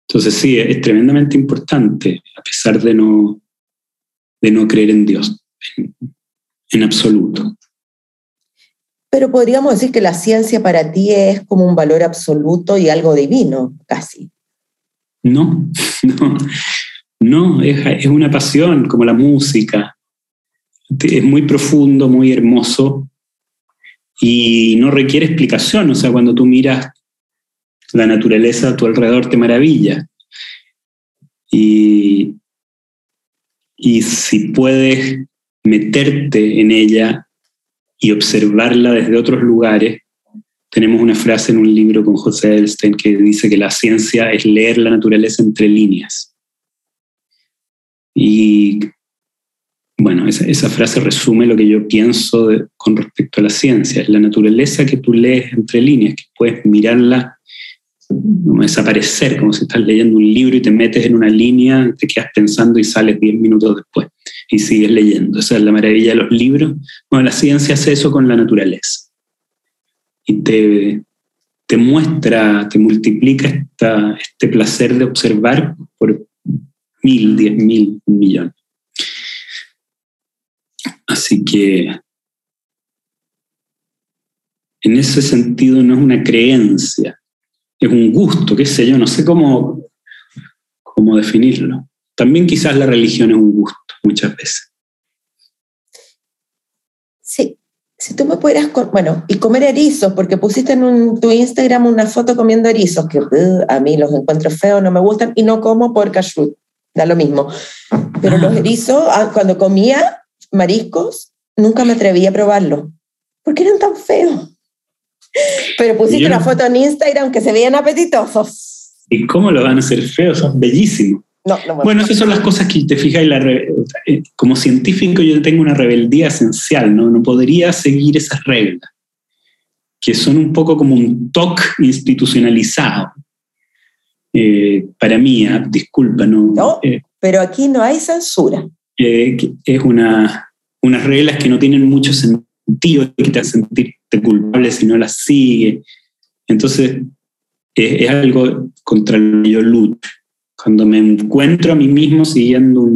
Entonces sí, es tremendamente importante, a pesar de no, de no creer en Dios, en, absoluto. Pero podríamos decir que la ciencia para ti es como un valor absoluto y algo divino, casi. No, no, no, es, es una pasión como la música, es muy profundo, muy hermoso y no requiere explicación. O sea, cuando tú miras la naturaleza a tu alrededor te maravilla. Y, y si puedes meterte en ella y observarla desde otros lugares, tenemos una frase en un libro con José Edelstein que dice que la ciencia es leer la naturaleza entre líneas. Y bueno, esa, frase resume lo que yo pienso con respecto a la ciencia. Es la naturaleza que tú lees entre líneas, que puedes mirarla desaparecer, como si estás leyendo un libro y te metes en una línea, te quedas pensando y sales 10 minutos después y sigues leyendo. Esa es la maravilla de los libros. Bueno, la ciencia hace eso con la naturaleza. Y te, te muestra, te multiplica este placer de observar por mil, diez mil, millones. Así que en ese sentido no es una creencia, es un gusto, qué sé yo, no sé cómo, cómo definirlo. También quizás la religión es un gusto muchas veces. Sí, si tú me pudieras, bueno, y comer erizos, porque pusiste en tu Instagram una foto comiendo erizos, que uh, a mí los encuentro feos, no me gustan, y no como por kashrut, da lo mismo. Pero los ah. erizos, ah, cuando comía, mariscos, nunca me atreví a probarlo, porque eran tan feos. Pero pusiste una foto en Instagram que se veían apetitosos. ¿Y cómo lo van a hacer feos? Son bellísimos. bueno, esas son las cosas que te fijas, la eh, como científico yo tengo una rebeldía esencial, ¿no? No podría seguir esas reglas, que son un poco como un TOC institucionalizado. Eh, para mí, ah, disculpa, ¿no? no eh, pero aquí no hay censura es una, unas reglas que no tienen mucho sentido, que te hacen sentirte culpable si no las sigues. Entonces, es, algo contra lo que yo lucho. Cuando me encuentro a mí mismo siguiendo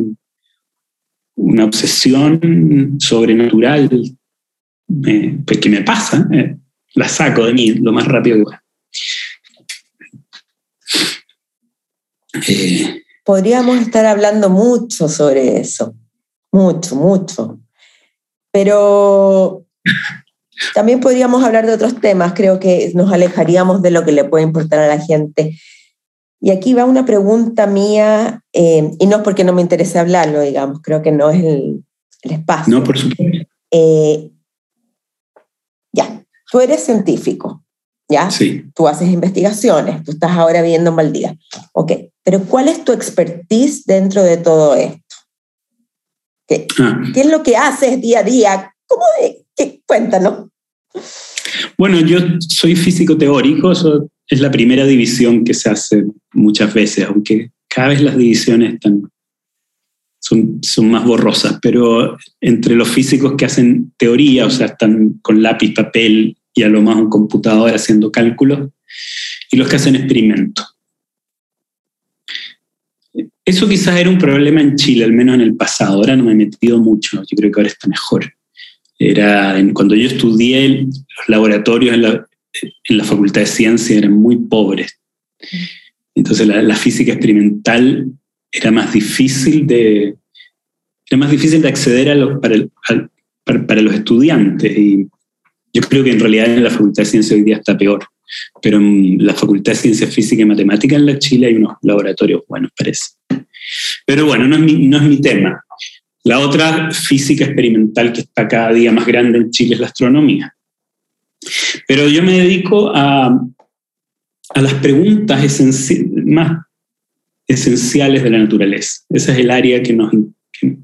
una obsesión sobrenatural, pues que me pasa, eh, la saco de mí lo más rápido que pueda. Eh, podríamos estar hablando mucho sobre eso, mucho, mucho. Pero también podríamos hablar de otros temas, creo que nos alejaríamos de lo que le puede importar a la gente. Y aquí va una pregunta mía, eh, y no es porque no me interese hablarlo, digamos, creo que no es el, espacio. No, por supuesto. Eh, ya, tú eres científico, ¿ya? Sí. Tú haces investigaciones, tú estás ahora viviendo en Valdivia. Ok, pero ¿cuál es tu expertise dentro de todo esto? ¿Qué, ah. ¿qué es lo que haces día a día? ¿Cómo de, qué? Cuéntanos. Bueno, yo soy físico teórico, eso es la primera división que se hace muchas veces, aunque cada vez las divisiones están, son, son más borrosas, pero entre los físicos que hacen teoría, o sea, están con lápiz, papel y a lo más un computador haciendo cálculos, y los que hacen experimentos. Eso quizás era un problema en Chile, al menos en el pasado. Ahora no me he metido mucho, yo creo que ahora está mejor. Era cuando yo estudié, los laboratorios en la, Facultad de Ciencia eran muy pobres. Entonces la, física experimental era más difícil de, era más difícil de acceder para, los estudiantes. Y yo creo que en realidad en la Facultad de Ciencia hoy día está peor. pero en la Facultad de Ciencias Físicas y Matemáticas en Chile hay unos laboratorios buenos, parece. Pero bueno, no es mi, no es mi tema. La otra física experimental que está cada día más grande en Chile es la astronomía. Pero yo me dedico a, a las preguntas más esenciales de la naturaleza. Esa es el área que, nos, que,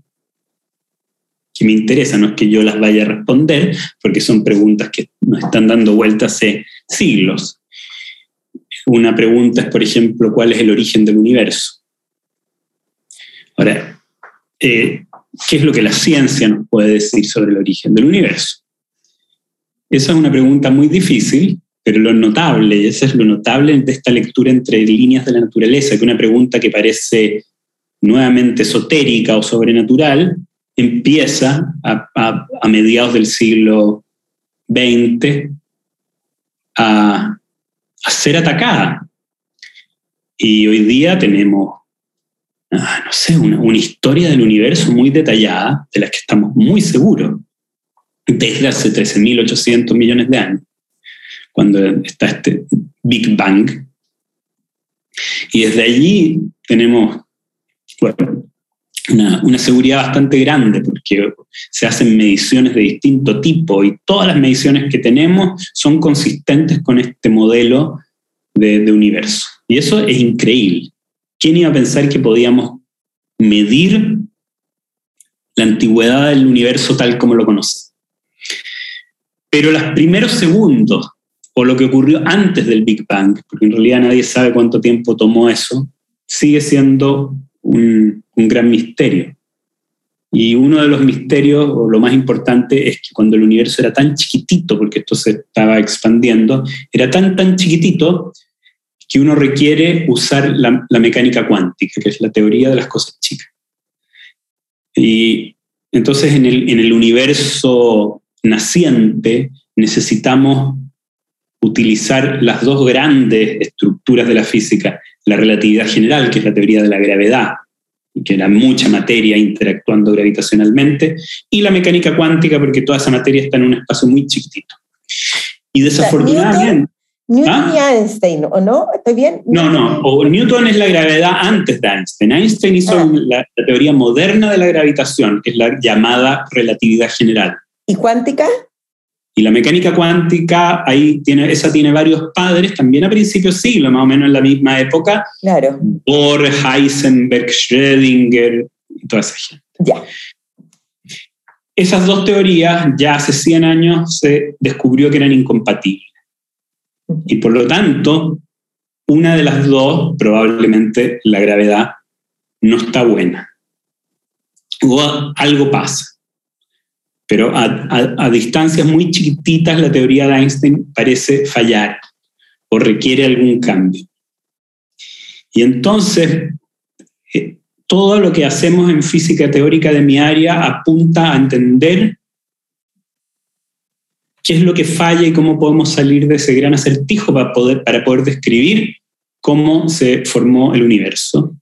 me interesa, no es que yo las vaya a responder, porque son preguntas que nos están dando vueltas hace siglos. Una pregunta es, por ejemplo, ¿cuál es el origen del universo? Ahora, eh, ¿qué es lo que la ciencia nos puede decir sobre el origen del universo? Esa es una pregunta muy difícil, pero lo notable, y eso es lo notable de esta lectura entre líneas de la naturaleza, que una pregunta que parece nuevamente esotérica o sobrenatural, empieza a, mediados del siglo XX a, ser atacada. Y hoy día tenemos, no sé, una, historia del universo muy detallada, de la que estamos muy seguros, desde hace 13.800 millones de años cuando está este Big Bang. Y desde allí tenemos una, una, seguridad bastante grande porque se hacen mediciones de distinto tipo y todas las mediciones que tenemos son consistentes con este modelo de, de universo. Y eso es increíble. ¿Quién iba a pensar que podíamos medir la antigüedad del universo tal como lo conocemos? Pero los primeros segundos o lo que ocurrió antes del Big Bang, porque en realidad nadie sabe cuánto tiempo tomó eso, sigue siendo un, un gran misterio. Y uno de los misterios, o lo más importante, es que cuando el universo era tan chiquitito, porque esto se estaba expandiendo, era tan, tan chiquitito que uno requiere usar la, la mecánica cuántica, que es la teoría de las cosas chicas. Y entonces en el, en el universo naciente necesitamos utilizar las dos grandes estructuras de la física, la relatividad general, que es la teoría de la gravedad, y que era mucha materia interactuando gravitacionalmente, y la mecánica cuántica, porque toda esa materia está en un espacio muy chiquitito. Y desafortunadamente... Newton, ¿Ah? y Einstein, ¿o no? ¿Estoy bien? No, no, o Newton es la gravedad antes de Einstein. Einstein hizo ah. la, la teoría moderna de la gravitación, que es la llamada relatividad general. ¿Y cuántica? Y la mecánica cuántica, ahí tiene, esa tiene varios padres, también a principios de siglo, más o menos en la misma época. Claro. Bohr, Heisenberg, Schrödinger y toda esa gente. Ya. Esas dos teorías ya hace 100 años se descubrió que eran incompatibles. Y por lo tanto, una de las dos, probablemente la gravedad, no está buena. O algo pasa pero a, distancias muy chiquititas la teoría de Einstein parece fallar o requiere algún cambio. Y entonces, eh, todo lo que hacemos en física teórica de mi área apunta a entender qué es lo que falla y cómo podemos salir de ese gran acertijo para poder, para poder describir cómo se formó el universo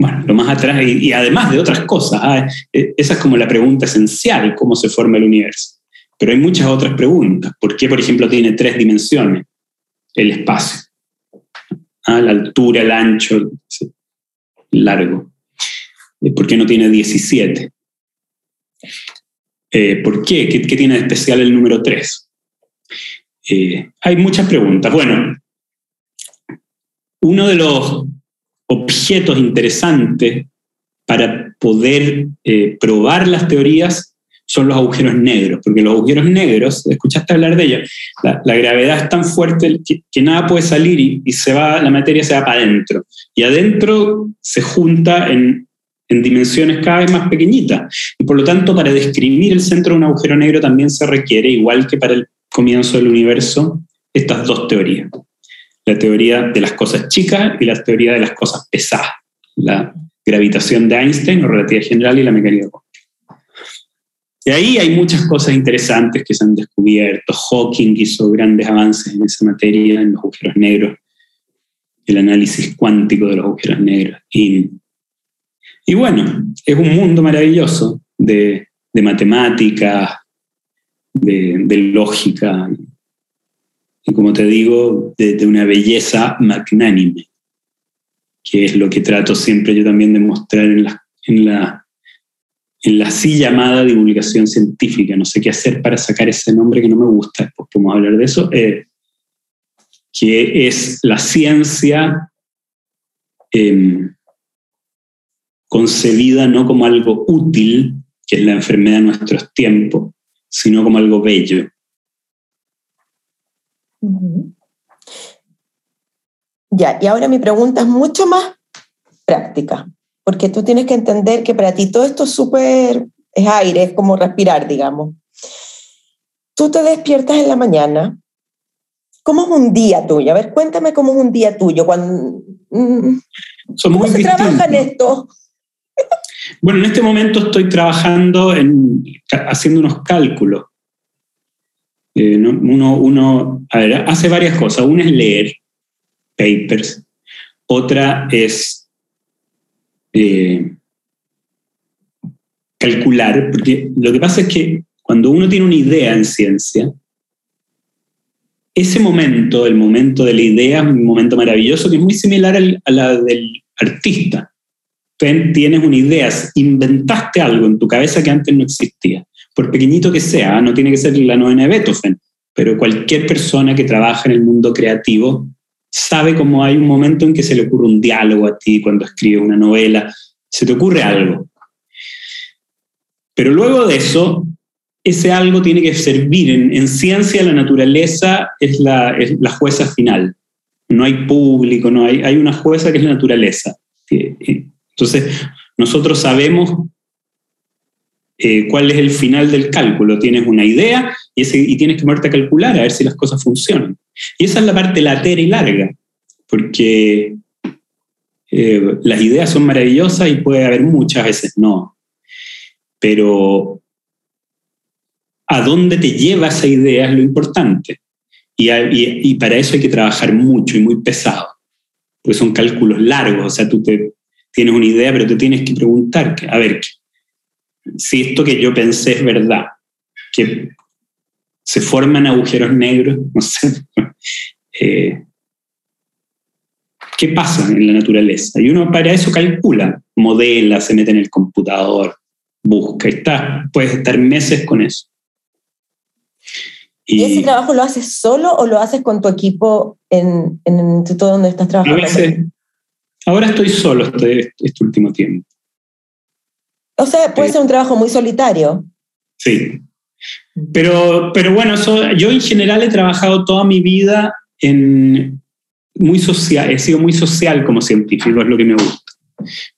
bueno, lo más atrás, y, además de otras cosas, ah, eh, esa es como la pregunta esencial, cómo se forma el universo. Pero hay muchas otras preguntas. ¿Por qué, por ejemplo, tiene tres dimensiones el espacio? Ah, la altura, el ancho, el largo. ¿Por qué no tiene 17? Eh, ¿Por qué? qué? tiene de especial el número 3? hay muchas preguntas. Bueno, uno de los objetos interesantes para poder eh, probar las teorías son los agujeros negros, porque los agujeros negros, escuchaste hablar de ellos, la, gravedad es tan fuerte que, nada puede salir y, se va, la materia se va para adentro. Y adentro se junta en, en dimensiones cada vez más pequeñitas. Y por lo tanto, para describir el centro de un agujero negro también se requiere, igual que para el comienzo del universo, estas dos teorías la teoría de las cosas chicas y la teoría de las cosas pesadas, la gravitación de Einstein o relatividad general y la mecánica cuántica. Y ahí hay muchas cosas interesantes que se han descubierto. Hawking hizo grandes avances en esa materia, en los agujeros negros, el análisis cuántico de los agujeros negros. Y bueno, es un mundo maravilloso de, de matemáticas, de, lógica, y como te digo, de, una belleza magnánime, que es lo que trato siempre yo también de mostrar en la, en la, en la así llamada divulgación científica. No sé qué hacer para sacar ese nombre que no me gusta, después podemos hablar de eso, eh, que es la ciencia em, concebida no como algo útil, que es la enfermedad de nuestros tiempos, sino como algo bello. Ya, y ahora mi pregunta es mucho más práctica, porque tú tienes que entender que para ti todo esto es súper, es aire, es como respirar, digamos. Tú te despiertas en la mañana. ¿Cómo es un día tuyo? A ver, cuéntame cómo es un día tuyo. Cuando, mm, ¿Cómo se trabaja en esto? Bueno, en este momento estoy trabajando en, haciendo unos cálculos. Eh, uno, hace varias cosas. Una es leer papers, otra es eh, calcular, porque lo que pasa es que cuando uno tiene una idea en ciencia, ese momento, el momento de la idea, es un momento maravilloso que es muy similar a la del artista tienes una idea, inventaste algo en tu cabeza que antes no existía, por pequeñito que sea, no tiene que ser la novena de Beethoven, pero cualquier persona que trabaja en el mundo creativo sabe cómo hay un momento en que se le ocurre un diálogo a ti cuando escribes una novela, se te ocurre algo. Pero luego de eso, ese algo tiene que servir. En, ciencia la naturaleza es la, es jueza final. No hay público, no hay, hay una jueza que es la naturaleza. Entonces, nosotros sabemos eh, cuál es el final del cálculo. Tienes una idea y, tienes que ponerte a calcular a ver si las cosas funcionan. Y esa es la parte latera y larga, porque eh, las ideas son maravillosas y puede haber muchas veces no. Pero a dónde te lleva esa idea es lo importante. Y, y, para eso hay que trabajar mucho y muy pesado, porque son cálculos largos, o sea, tú te, tienes una idea, pero te tienes que preguntar, a ver, si esto que yo pensé es verdad, que se forman agujeros negros, no sé, eh, ¿qué pasa en la naturaleza? Y uno para eso calcula, modela, se mete en el computador, busca, está, puedes estar meses con eso. ¿Y, ese trabajo lo haces solo o lo haces con tu equipo en, en el instituto donde estás trabajando? Ahora estoy solo este, este último tiempo. O sea, puede ser un trabajo muy solitario. Sí. Pero, pero bueno, yo en general he trabajado toda mi vida en muy social, he sido muy social como científico, es lo que me gusta.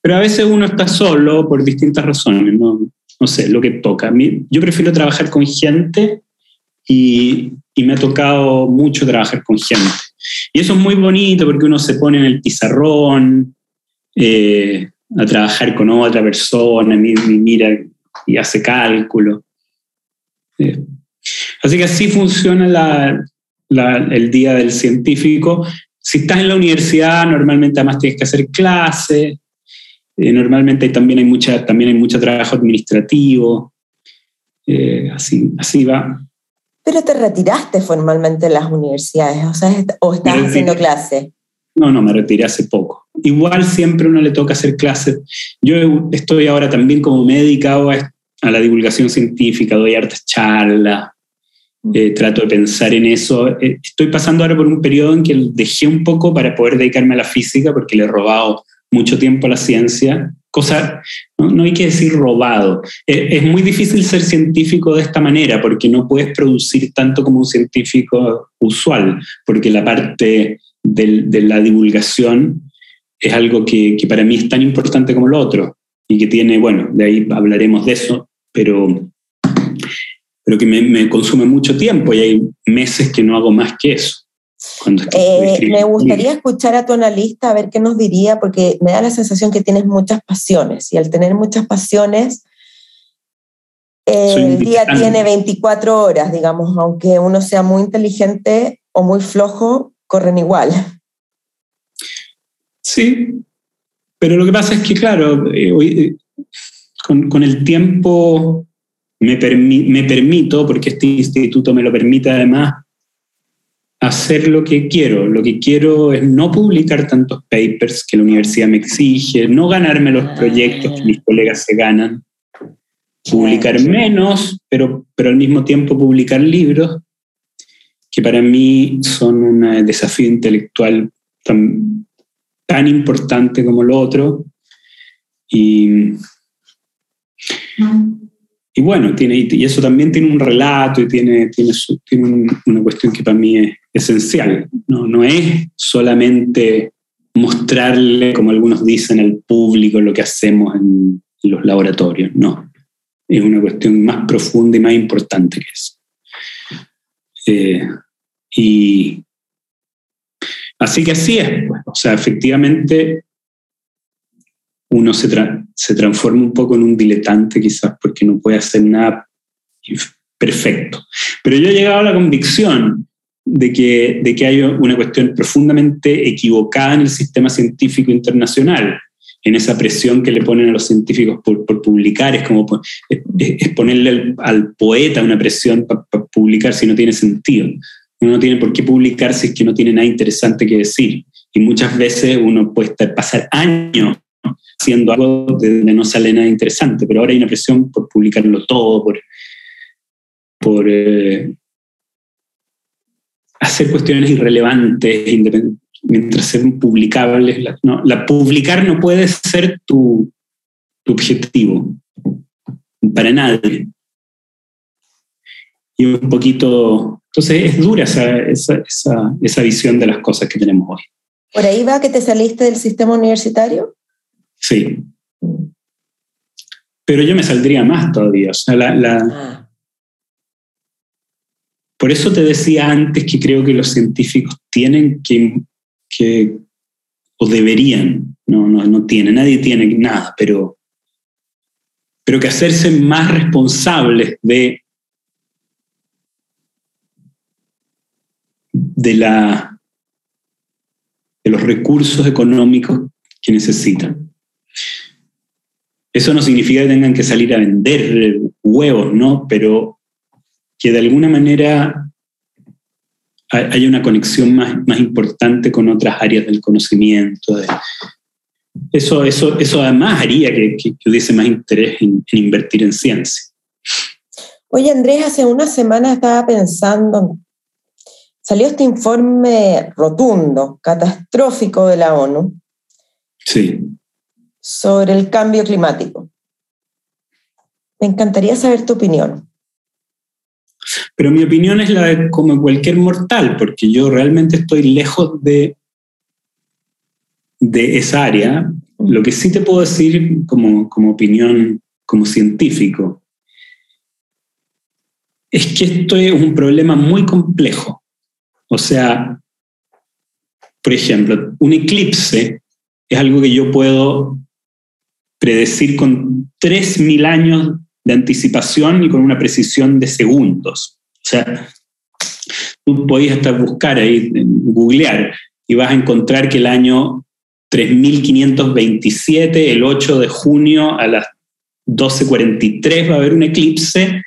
Pero a veces uno está solo por distintas razones, no, no sé, lo que toca. Yo prefiero trabajar con gente y, y me ha tocado mucho trabajar con gente. Y eso es muy bonito porque uno se pone en el pizarrón eh, a trabajar con otra persona, y, mira y hace cálculo. Eh, así que así funciona el día del científico. Si estás en la universidad, normalmente además tienes que hacer clases. Eh, normalmente también hay, mucha, también hay mucho trabajo administrativo. así, así va. Pero te retiraste formalmente de las universidades, o, sea, o estás haciendo clases. No, no, me retiré hace poco. Igual siempre uno le toca hacer clases. Yo estoy ahora también como me he dedicado a, la divulgación científica, doy hartas charlas, mm. eh, trato de pensar en eso. Eh, estoy pasando ahora por un periodo en que dejé un poco para poder dedicarme a la física porque le he robado mucho tiempo a la ciencia cosa, no, hay que decir robado. Eh, es, muy difícil ser científico de esta manera porque no puedes producir tanto como un científico usual, porque la parte de la divulgación es algo que, para mí es tan importante como lo otro y que tiene, bueno, de ahí hablaremos de eso, pero, pero que me consume mucho tiempo y hay meses que no hago más que eso. Eh, me gustaría escuchar a tu analista a ver qué nos diría, porque me da la sensación que tienes muchas pasiones y al tener muchas pasiones, el día tiene 24 horas, digamos, aunque uno sea muy inteligente o muy flojo, corren igual. Sí, pero lo que pasa es que, claro, eh, eh, con, el tiempo me, me permito, porque este instituto me lo permite además, hacer lo que quiero. Lo que quiero es no publicar tantos papers que la universidad me exige, no ganarme los proyectos que mis colegas se ganan, publicar menos, pero, pero al mismo tiempo publicar libros que para mí son un desafío intelectual tan, tan importante como lo otro. Y, y bueno, tiene, y eso también tiene un relato y tiene, tiene, tiene una cuestión que para mí es esencial. No, no es solamente mostrarle, como algunos dicen, al público lo que hacemos en, los laboratorios, no. Es una cuestión más profunda y más importante que eso. Eh, y así que así es, pues. o sea, efectivamente uno se, se transforma un poco en un diletante quizás porque no puede hacer nada perfecto. Pero yo he llegado a la convicción de que, de que hay una cuestión profundamente equivocada en el sistema científico internacional, en esa presión que le ponen a los científicos por, publicar, es como es, ponerle al, poeta una presión para publicar si no tiene sentido. Uno no tiene por qué publicar si es que no tiene nada interesante que decir. Y muchas veces uno puede pasar años haciendo algo de donde no sale nada interesante, pero ahora hay una presión por publicarlo todo, por, por eh, hacer cuestiones irrelevantes, mientras sean publicables. La, no, la publicar no puede ser tu, tu objetivo, para nadie. Y un poquito, entonces es dura esa, esa, esa, esa visión de las cosas que tenemos hoy. ¿Por ahí va que te saliste del sistema universitario? Sí. Pero yo me saldría más todavía. O sea, la, la... Ah. Por eso te decía antes que creo que los científicos tienen que, que o deberían, no, no, no tienen, nadie tiene nada, pero, pero que hacerse más responsables de, de, la, de los recursos económicos que necesitan. Eso no significa que tengan que salir a vender huevos, ¿no? Pero que de alguna manera haya una conexión más, más importante con otras áreas del conocimiento. Eso, eso, eso además haría que, que, hubiese más interés en, en, invertir en ciencia. Oye, Andrés, hace una semana estaba pensando, salió este informe rotundo, catastrófico de la ONU. Sí sobre el cambio climático. Me encantaría saber tu opinión. Pero mi opinión es la de como cualquier mortal, porque yo realmente estoy lejos de, de esa área. Lo que sí te puedo decir como, como opinión, como científico, es que esto es un problema muy complejo. O sea, por ejemplo, un eclipse es algo que yo puedo predecir con 3.000 años de anticipación y con una precisión de segundos. O sea, tú podías hasta buscar ahí, googlear, y vas a encontrar que el año 3527, el 8 de junio a las 12.43 va a haber un eclipse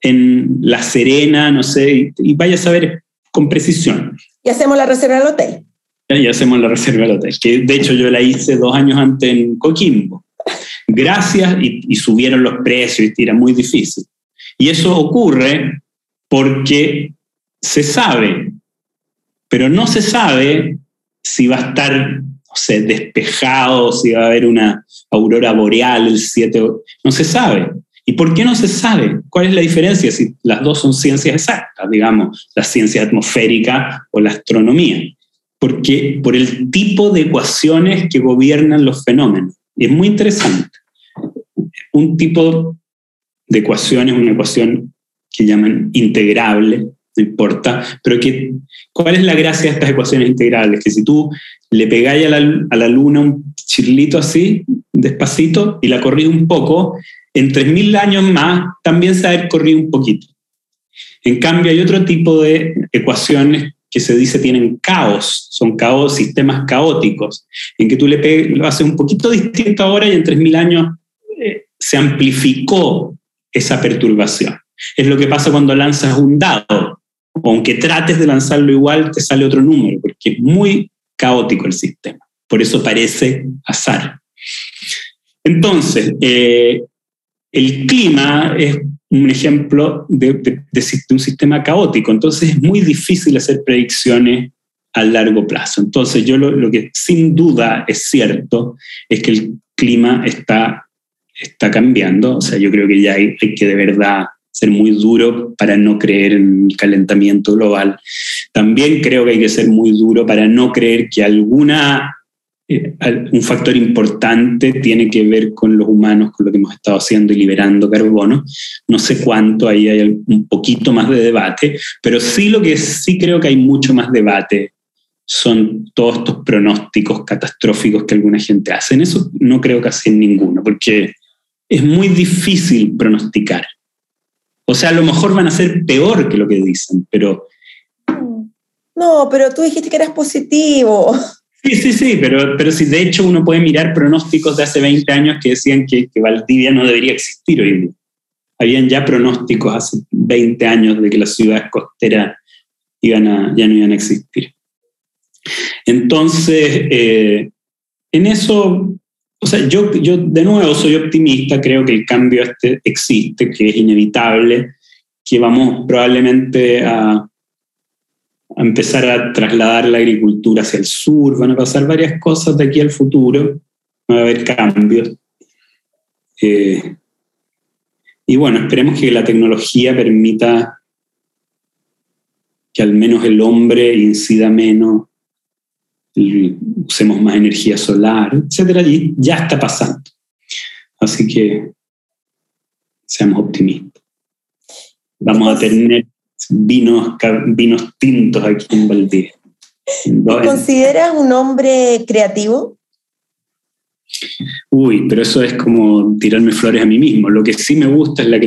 en La Serena, no sé, y, vaya a saber con precisión. Y hacemos la reserva del hotel. Y hacemos la reserva del hotel, que de hecho yo la hice dos años antes en Coquimbo gracias y, subieron los precios y era muy difícil. Y eso ocurre porque se sabe, pero no se sabe si va a estar no despejado, si va a haber una aurora boreal el 7, no se sabe. ¿Y por qué no se sabe? ¿Cuál es la diferencia si las dos son ciencias exactas, digamos, la ciencia atmosférica o la astronomía? Porque por el tipo de ecuaciones que gobiernan los fenómenos. Y es muy interesante un tipo de ecuación es una ecuación que llaman integrable, no importa, pero que, ¿cuál es la gracia de estas ecuaciones integrables? Que si tú le pegáis a la, a la luna un chirlito así, despacito, y la corrís un poco, en 3.000 años más también se va a haber corrido un poquito. En cambio, hay otro tipo de ecuaciones que se dice tienen caos, son caos, sistemas caóticos, en que tú le lo haces un poquito distinto ahora y en 3.000 años se amplificó esa perturbación. Es lo que pasa cuando lanzas un dado. aunque trates de lanzarlo igual, te sale otro número, porque es muy caótico el sistema. Por eso parece azar. Entonces, eh, el clima es un ejemplo de, un sistema caótico, entonces es muy difícil hacer predicciones a largo plazo. Entonces yo lo, que sin duda es cierto es que el clima está, está cambiando, o sea, yo creo que ya hay, hay que de verdad ser muy duro para no creer en el calentamiento global. También creo que hay que ser muy duro para no creer que alguna eh, un factor importante tiene que ver con los humanos, con lo que hemos estado haciendo y liberando carbono. No sé cuánto, ahí hay un poquito más de debate, pero sí lo que sí creo que hay mucho más debate son todos estos pronósticos catastróficos que alguna gente hace. En eso no creo casi en ninguno, porque es muy difícil pronosticar. O sea, a lo mejor van a ser peor que lo que dicen, pero... No, pero tú dijiste que eras positivo. Sí, sí, sí, pero, pero si de hecho uno puede mirar pronósticos de hace 20 años que decían que, que Valdivia no debería existir hoy día. Habían ya pronósticos hace 20 años de que las ciudades costeras iban a, ya no iban a existir. Entonces, eh, en eso, o sea, yo, yo de nuevo soy optimista, creo que el cambio este existe, que es inevitable, que vamos probablemente a, empezar a trasladar la agricultura hacia el sur, van a pasar varias cosas de aquí al futuro, va a haber cambios. Eh, y bueno, esperemos que la tecnología permita que al menos el hombre incida menos, usemos más energía solar, etcétera, y ya está pasando. Así que seamos optimistas. Vamos a tener vinos, vinos tintos aquí en Valdivia. ¿Te consideras un hombre creativo? Uy, pero eso es como tirarme flores a mí mismo. Lo que sí me gusta es la,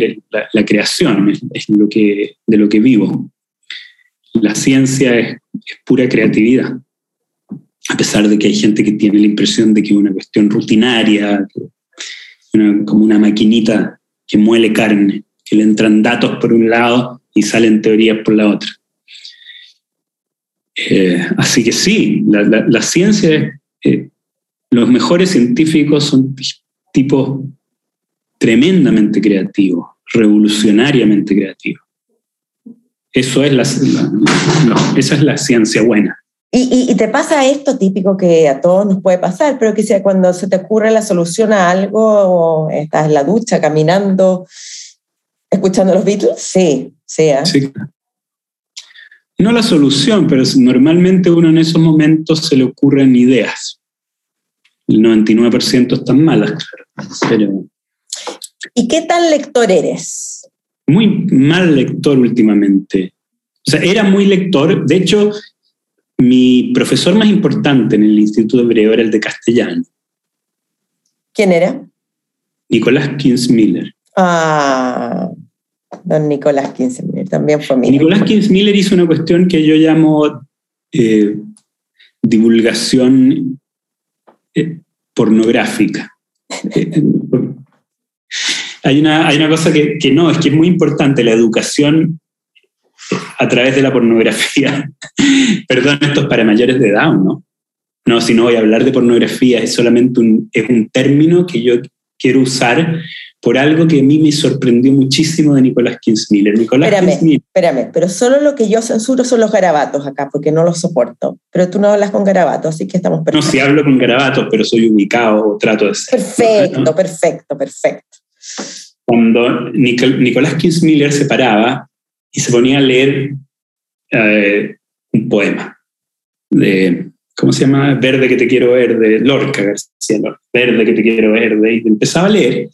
la, creación, es, lo que, de lo que vivo. La ciencia es, pura creatividad. A pesar de que hay gente que tiene la impresión de que es una cuestión rutinaria, como una maquinita que muele carne, que le entran datos por un lado y salen teorías por la otra. Eh, así que sí, la, ciencia, eh, los mejores científicos son tipos tremendamente creativos, revolucionariamente creativos. Eso es la, esa es la ciencia buena. Y, y, te pasa esto típico que a todos nos puede pasar, pero que sea cuando se te ocurre la solución a algo, estás en la ducha caminando escuchando los Beatles, sí, sea. Sí. No la solución, pero normalmente uno en esos momentos se le ocurren ideas. El 99% están malas, claro. ¿Y qué tal lector eres? Muy mal lector últimamente. O sea, era muy lector. De hecho, mi profesor más importante en el Instituto Hebreo era el de castellano. ¿Quién era? Nicolás Kinsmiller. Ah, don Nicolás Kinsmiller, también fue mi. Nicolás Kinsmiller hizo una cuestión que yo llamo eh, divulgación eh, pornográfica. hay, una, hay una cosa que, que, no, es que es muy importante, la educación a través de la pornografía. Perdón, esto es para mayores de edad, ¿no? No, si no voy a hablar de pornografía, es solamente un, es un término que yo quiero usar por algo que a mí me sorprendió muchísimo de Nicolás Kinsmiller. Nicolás espérame, espérame, pero solo lo que yo censuro son los garabatos acá, porque no los soporto. Pero tú no hablas con garabatos, así que estamos perfectos. No, sí hablo con garabatos, pero soy ubicado, trato de ser. Perfecto, perfecto, perfecto. Cuando Nicolás Kinsmiller se paraba y se ponía a leer eh, un poema de, ¿cómo se llama? Verde que te quiero ver, de Lorca García Lorca. Verde que te quiero ver, y empezaba a leer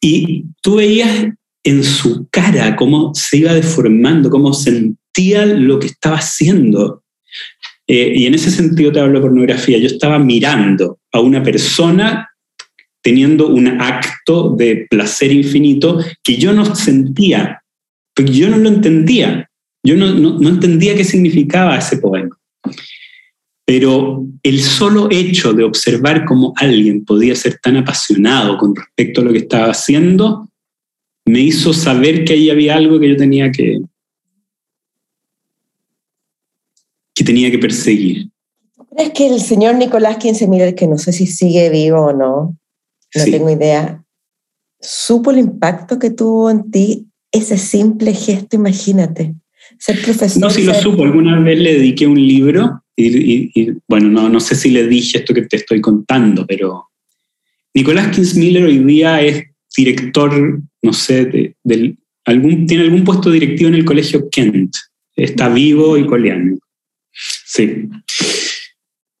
y tú veías en su cara cómo se iba deformando, cómo sentía lo que estaba haciendo. Eh, y en ese sentido te hablo de pornografía. Yo estaba mirando a una persona teniendo un acto de placer infinito que yo no sentía, porque yo no lo entendía. Yo no, no entendía qué significaba ese poema. Pero el solo hecho de observar cómo alguien podía ser tan apasionado con respecto a lo que estaba haciendo, me hizo saber que ahí había algo que yo tenía que, tenía que perseguir. ¿Crees que el señor Nicolás Miller, que no sé si sigue vivo o no, no Sí. tengo idea, supo el impacto que tuvo en ti ese simple gesto, imagínate? Ser profesor. No, si lo supo, alguna vez le dediqué un libro y, y- y, bueno, no, no sé si le dije esto que te estoy contando, pero Nicolás Kinsmiller hoy día es director, no sé, de- algún, tiene algún puesto directivo en el colegio Kent. Está vivo y coleando. Sí.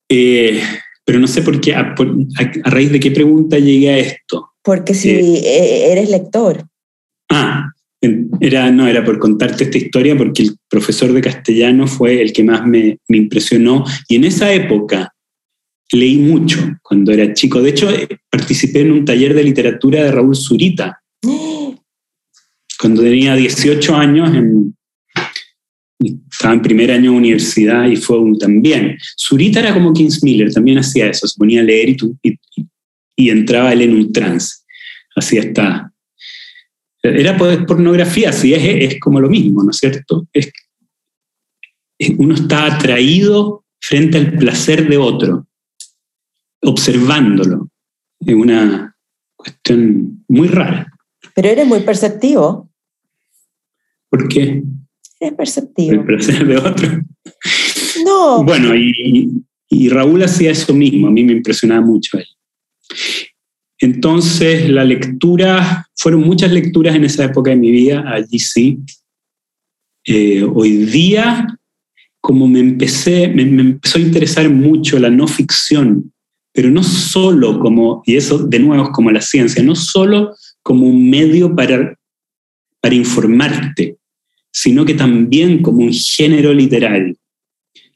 Eh, pero no sé por qué, a, por- a- a raíz de qué pregunta llegué a esto. Porque si eh, eres lector. Ah, era, no, era por contarte esta historia porque el profesor de castellano fue el que más me, me impresionó. Y en esa época leí mucho cuando era chico. De hecho, eh, participé en un taller de literatura de Raúl Zurita cuando tenía 18 años. En, estaba en primer año de universidad y fue un también. Zurita era como Kingsmiller, también hacía eso, se ponía a leer y, tú- y- entraba él en un trance. Así está. Era pues, pornografía, sí, es, es como lo mismo, ¿no es cierto? Es, uno está atraído frente al placer de otro, observándolo. Es una cuestión muy rara. Pero eres muy perceptivo. ¿Por qué? Eres El perceptivo. placer de otro. No, Bueno, y, y Raúl hacía eso mismo, a mí me impresionaba mucho él. Entonces, la lectura, fueron muchas lecturas en esa época de mi vida, allí sí. Eh, hoy día, como me empecé, me, empezó a interesar mucho la no ficción, pero no solo como, y eso de nuevo es como la ciencia, no solo como un medio para, para informarte, sino que también como un género literario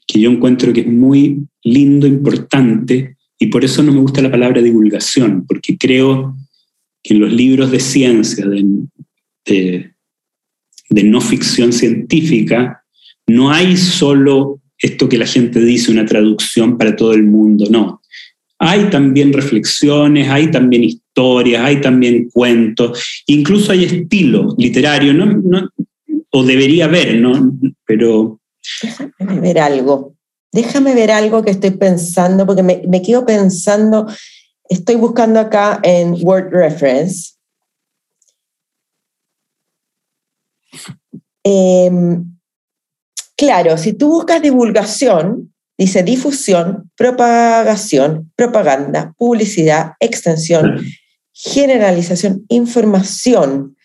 que yo encuentro que es muy lindo, importante, y por eso no me gusta la palabra divulgación, porque creo que en los libros de ciencia, de, de, no ficción científica, no hay solo esto que la gente dice, una traducción para todo el mundo, no. Hay también reflexiones, hay también historias, hay también cuentos, incluso hay estilo literario, no, no, o debería haber, ¿no? pero déjame ver algo. Déjame ver algo que estoy pensando, porque me, me quedo pensando, estoy buscando acá en Word Reference. Em, claro, si tú buscas divulgación, dice difusión, propagación, propaganda, publicidad, extensión, generalización, información.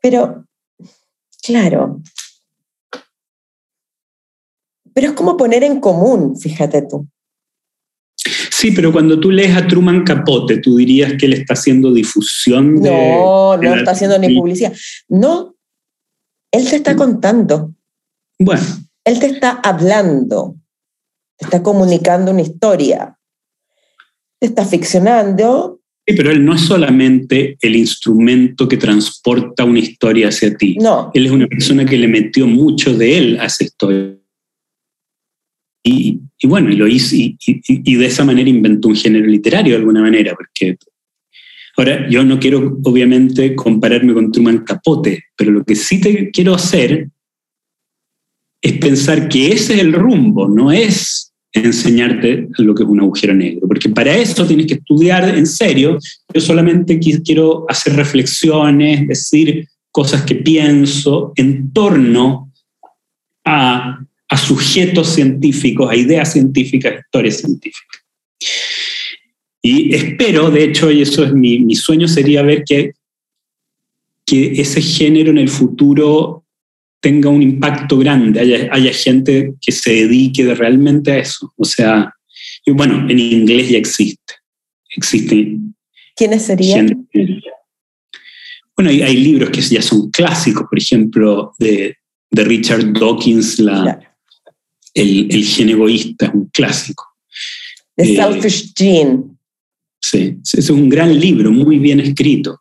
Pero, claro, pero es como poner en común, fíjate tú. Sí, pero cuando tú lees a Truman Capote, tú dirías que él está haciendo difusión de... No, de no está haciendo ni publicidad. No, él te está contando, Bueno, él te está hablando, te está comunicando una historia, te está ficcionando. sí, pero él no es solamente el instrumento que transporta una historia hacia ti. No, Él es una persona que le metió mucho de él a esa historia. Y, y bueno, y lo hizo, y, y- y de esa manera inventó un género literario de alguna manera, porque ahora yo no quiero obviamente compararme con Truman Capote, pero lo que sí te quiero hacer es pensar que ese es el rumbo, no es enseñarte lo que es un agujero negro, porque para eso tienes que estudiar en serio. Yo solamente qui- quiero hacer reflexiones, decir cosas que pienso en torno a, a sujetos científicos, a ideas científicas, historias científicas. Y espero, de hecho, y eso es mi, mi sueño, sería ver que, que ese género en el futuro tenga un impacto grande, haya, haya gente que se dedique de realmente a eso. O sea, y bueno, en inglés ya existe. Existe ¿quiénes serían? gente. Bueno, hay, hay libros que ya son clásicos, por ejemplo, de, de Richard Dawkins, la, Claro. El, el gen egoísta, es un clásico. The Eh, Selfish Gene. Sí, es un gran libro, muy bien escrito.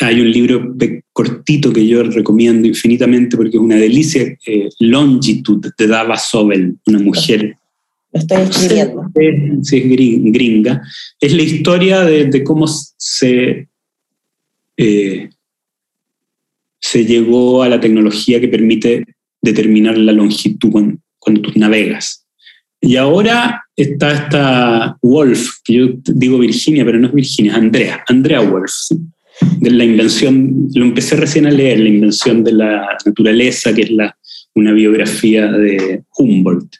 Hay un libro cortito que yo recomiendo infinitamente porque es una delicia, eh, Longitude, de Dava Sobel, una mujer Lo estoy escribiendo. sí, es grin- gringa. Es la historia de, de cómo se, eh, se llegó a la tecnología que permite determinar la longitud cuando, tú navegas. Y ahora está esta Wolf, que yo digo Virginia, pero no es Virginia, Andrea, Andrea Wolf, de la invención, lo empecé recién a leer, la invención de la naturaleza, que es la, una biografía de Humboldt.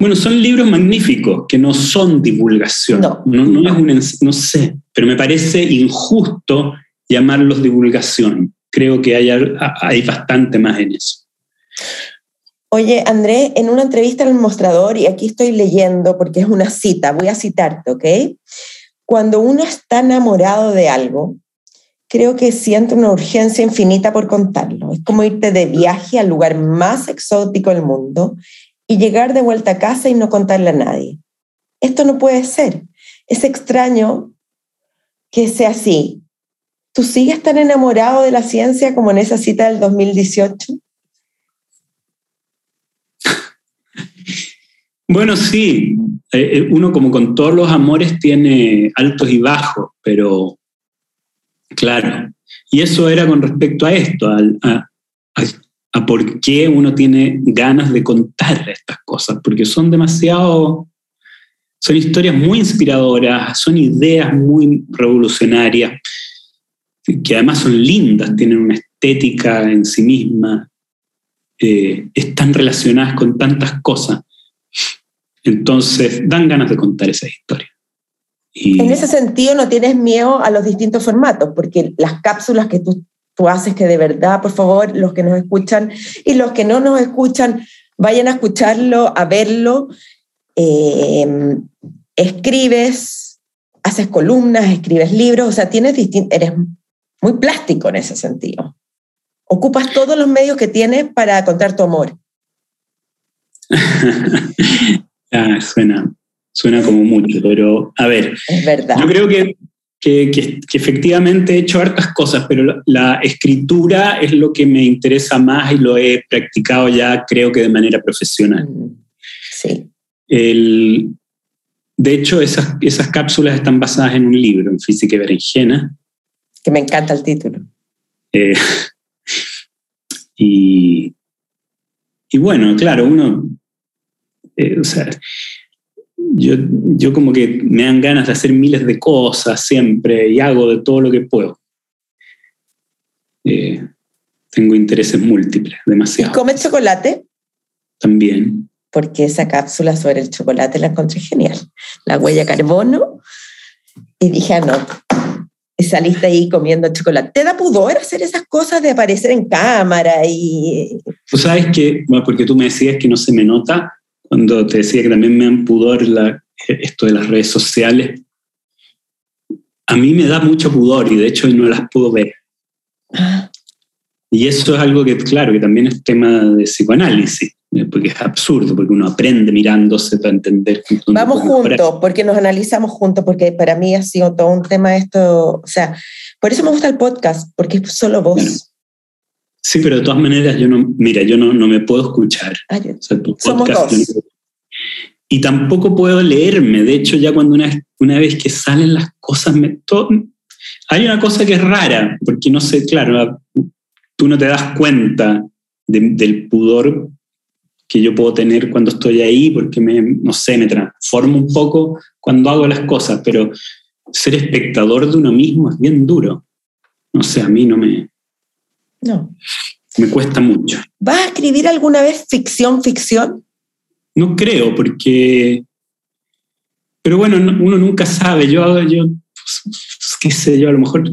bueno, son libros magníficos que no son divulgación. No, no, es no sé, pero me parece injusto llamarlos divulgación. Creo que hay, hay bastante más en eso. Oye, André, en una entrevista en el mostrador, y aquí estoy leyendo porque es una cita, voy a citarte, ¿ok? Cuando uno está enamorado de algo, creo que siente una urgencia infinita por contarlo. Es como irte de viaje al lugar más exótico del mundo y llegar de vuelta a casa y no contarle a nadie. Esto no puede ser. Es extraño que sea así. ¿Tú sigues tan enamorado de la ciencia como en esa cita del 2018? Bueno, sí, eh, eh, uno como con todos los amores tiene altos y bajos, pero claro, y eso era con respecto a esto, a, a, por qué uno tiene ganas de contar estas cosas, porque son demasiado, son historias muy inspiradoras, son ideas muy revolucionarias, que además son lindas, tienen una estética en sí misma, eh, están relacionadas con tantas cosas. Entonces, dan ganas de contar esa historia. En ese sentido, no tienes miedo a los distintos formatos, porque las cápsulas que tú, tú haces, que de verdad, por favor, los que nos escuchan y los que no nos escuchan, vayan a escucharlo, a verlo. Em, escribes, haces columnas, escribes libros, o sea, tienes eres muy plástico en ese sentido. Ocupas todos los medios que tienes para contar tu amor. Ah, suena, suena como mucho, pero a ver. Es verdad. Yo creo que, que, efectivamente he hecho hartas cosas, pero la, escritura es lo que me interesa más y lo he practicado ya, creo que de manera profesional. Mm, sí. El, de hecho, esas, esas cápsulas están basadas en un libro, en Física y Berenjena. Que me encanta el título. Eh, y, y bueno, claro, uno eh, o sea, yo, yo como que me dan ganas de hacer miles de cosas siempre y hago de todo lo que puedo. Eh, tengo intereses múltiples, demasiado. ¿Y comes chocolate? También. Porque esa cápsula sobre el chocolate la encontré genial. La huella carbono. Y dije, ah, no. Y saliste ahí comiendo chocolate. ¿Te da pudor hacer esas cosas de aparecer en cámara y...? Tú sabes que, bueno, porque tú me decías que no se me nota, cuando te decía que también me han pudor esto de las redes sociales, a mí me da mucho pudor y de hecho no las puedo ver. Ah. Y eso es algo que, claro, que también es tema de psicoanálisis, eh, porque es absurdo, porque uno aprende mirándose para entender. Vamos juntos, porque nos analizamos juntos, porque para mí ha sido todo un tema esto, o sea, por eso me gusta el podcast, porque es solo vos. Sí, pero de todas maneras yo no, mira, yo no, no me puedo escuchar. somos dos. y tampoco puedo leerme. De hecho, ya cuando una, una vez que salen las cosas, me, hay una cosa que es rara, porque no sé, claro, tú no te das cuenta del pudor que yo puedo tener cuando estoy ahí, porque me, no sé, me transformo un poco cuando hago las cosas, pero ser espectador de uno mismo es bien duro. No sé, a mí no me, no. Me cuesta mucho. ¿Vas a escribir alguna vez ficción, ficción? No creo, porque... Pero bueno, uno nunca sabe. Yo, yo pues, qué sé yo, a lo mejor,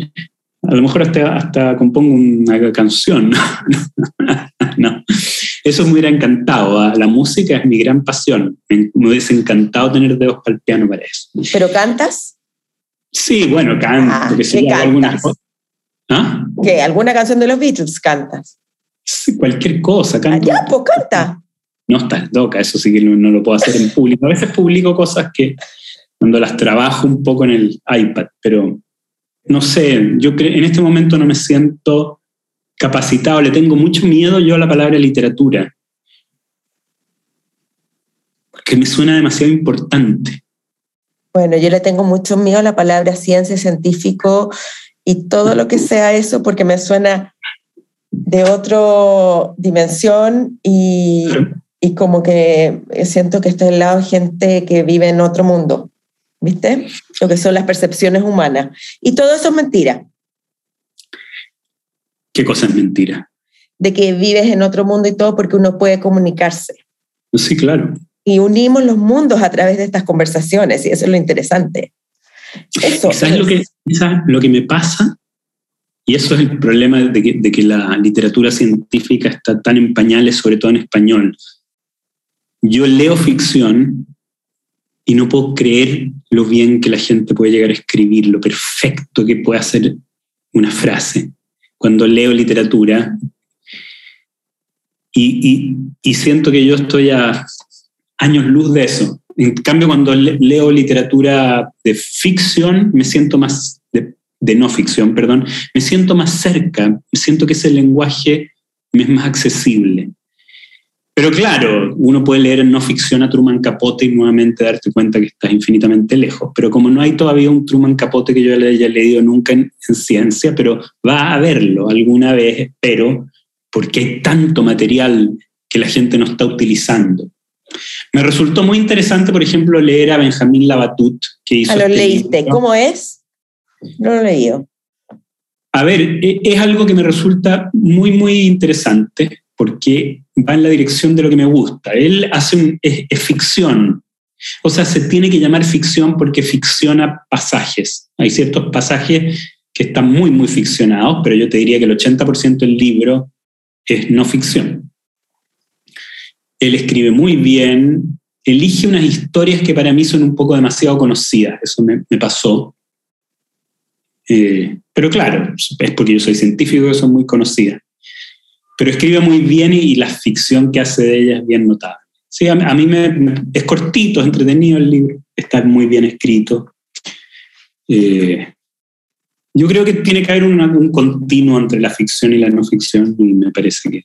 a lo mejor hasta, hasta compongo una canción. no, eso me hubiera encantado. ¿ah? La música es mi gran pasión. Me, hubiese encantado tener dedos para el piano para eso. ¿Pero cantas? Sí, bueno, canto. Ah, ¿qué cantas? ¿Ah? ¿Qué? ¿Alguna canción de los Beatles cantas? Sí, cualquier cosa, canta. ya, pues canta. No estás loca, eso sí que no, lo puedo hacer en público. A veces publico cosas que cuando las trabajo un poco en el iPad, pero no sé, yo en este momento no me siento capacitado, le tengo mucho miedo yo a la palabra literatura, porque me suena demasiado importante. Bueno, yo le tengo mucho miedo a la palabra ciencia, científico y todo lo que sea eso, porque me suena de otra dimensión y, y, como que siento que estoy al lado de gente que vive en otro mundo, ¿viste? Lo que son las percepciones humanas. Y todo eso es mentira. ¿Qué cosa es mentira? De que vives en otro mundo y todo porque uno puede comunicarse. Sí, claro. Y unimos los mundos a través de estas conversaciones y eso es lo interesante. Eso ¿Sabes lo que, lo que me pasa? Y eso es el problema de que, de que, la literatura científica está tan en pañales, sobre todo en español. Yo leo ficción y no puedo creer lo bien que la gente puede llegar a escribir, lo perfecto que puede hacer una frase cuando leo literatura y, siento que yo estoy a años luz de eso. En cambio, cuando leo literatura de ficción, me siento más, de, no ficción, perdón, me siento más cerca, siento que ese lenguaje me es más accesible. Pero claro, uno puede leer en no ficción a Truman Capote y nuevamente darte cuenta que estás infinitamente lejos. Pero como no hay todavía un Truman Capote que yo le haya leído nunca en, ciencia, pero va a verlo alguna vez, espero, porque hay tanto material que la gente no está utilizando. Me resultó muy interesante, por ejemplo, leer a Benjamín Labatut, que hizo... Ah, lo este leíste. ¿Cómo es? No lo he leído. A ver, e, es algo que me resulta muy, muy interesante porque va en la dirección de lo que me gusta. Él hace es, ficción, o sea, se tiene que llamar ficción porque ficciona pasajes. Hay ciertos pasajes que están muy, muy ficcionados, pero yo te diría que el 80% del libro es no ficción. Él escribe muy bien, elige unas historias que para mí son un poco demasiado conocidas, eso me, pasó. Eh, pero claro, es porque yo soy científico que son muy conocidas pero escribe muy bien y, la ficción que hace de ella es bien notable. Sí, a, mí me, es cortito, es entretenido el libro, está muy bien escrito. Eh, yo creo que tiene que haber un continuo entre la ficción y la no ficción y me parece que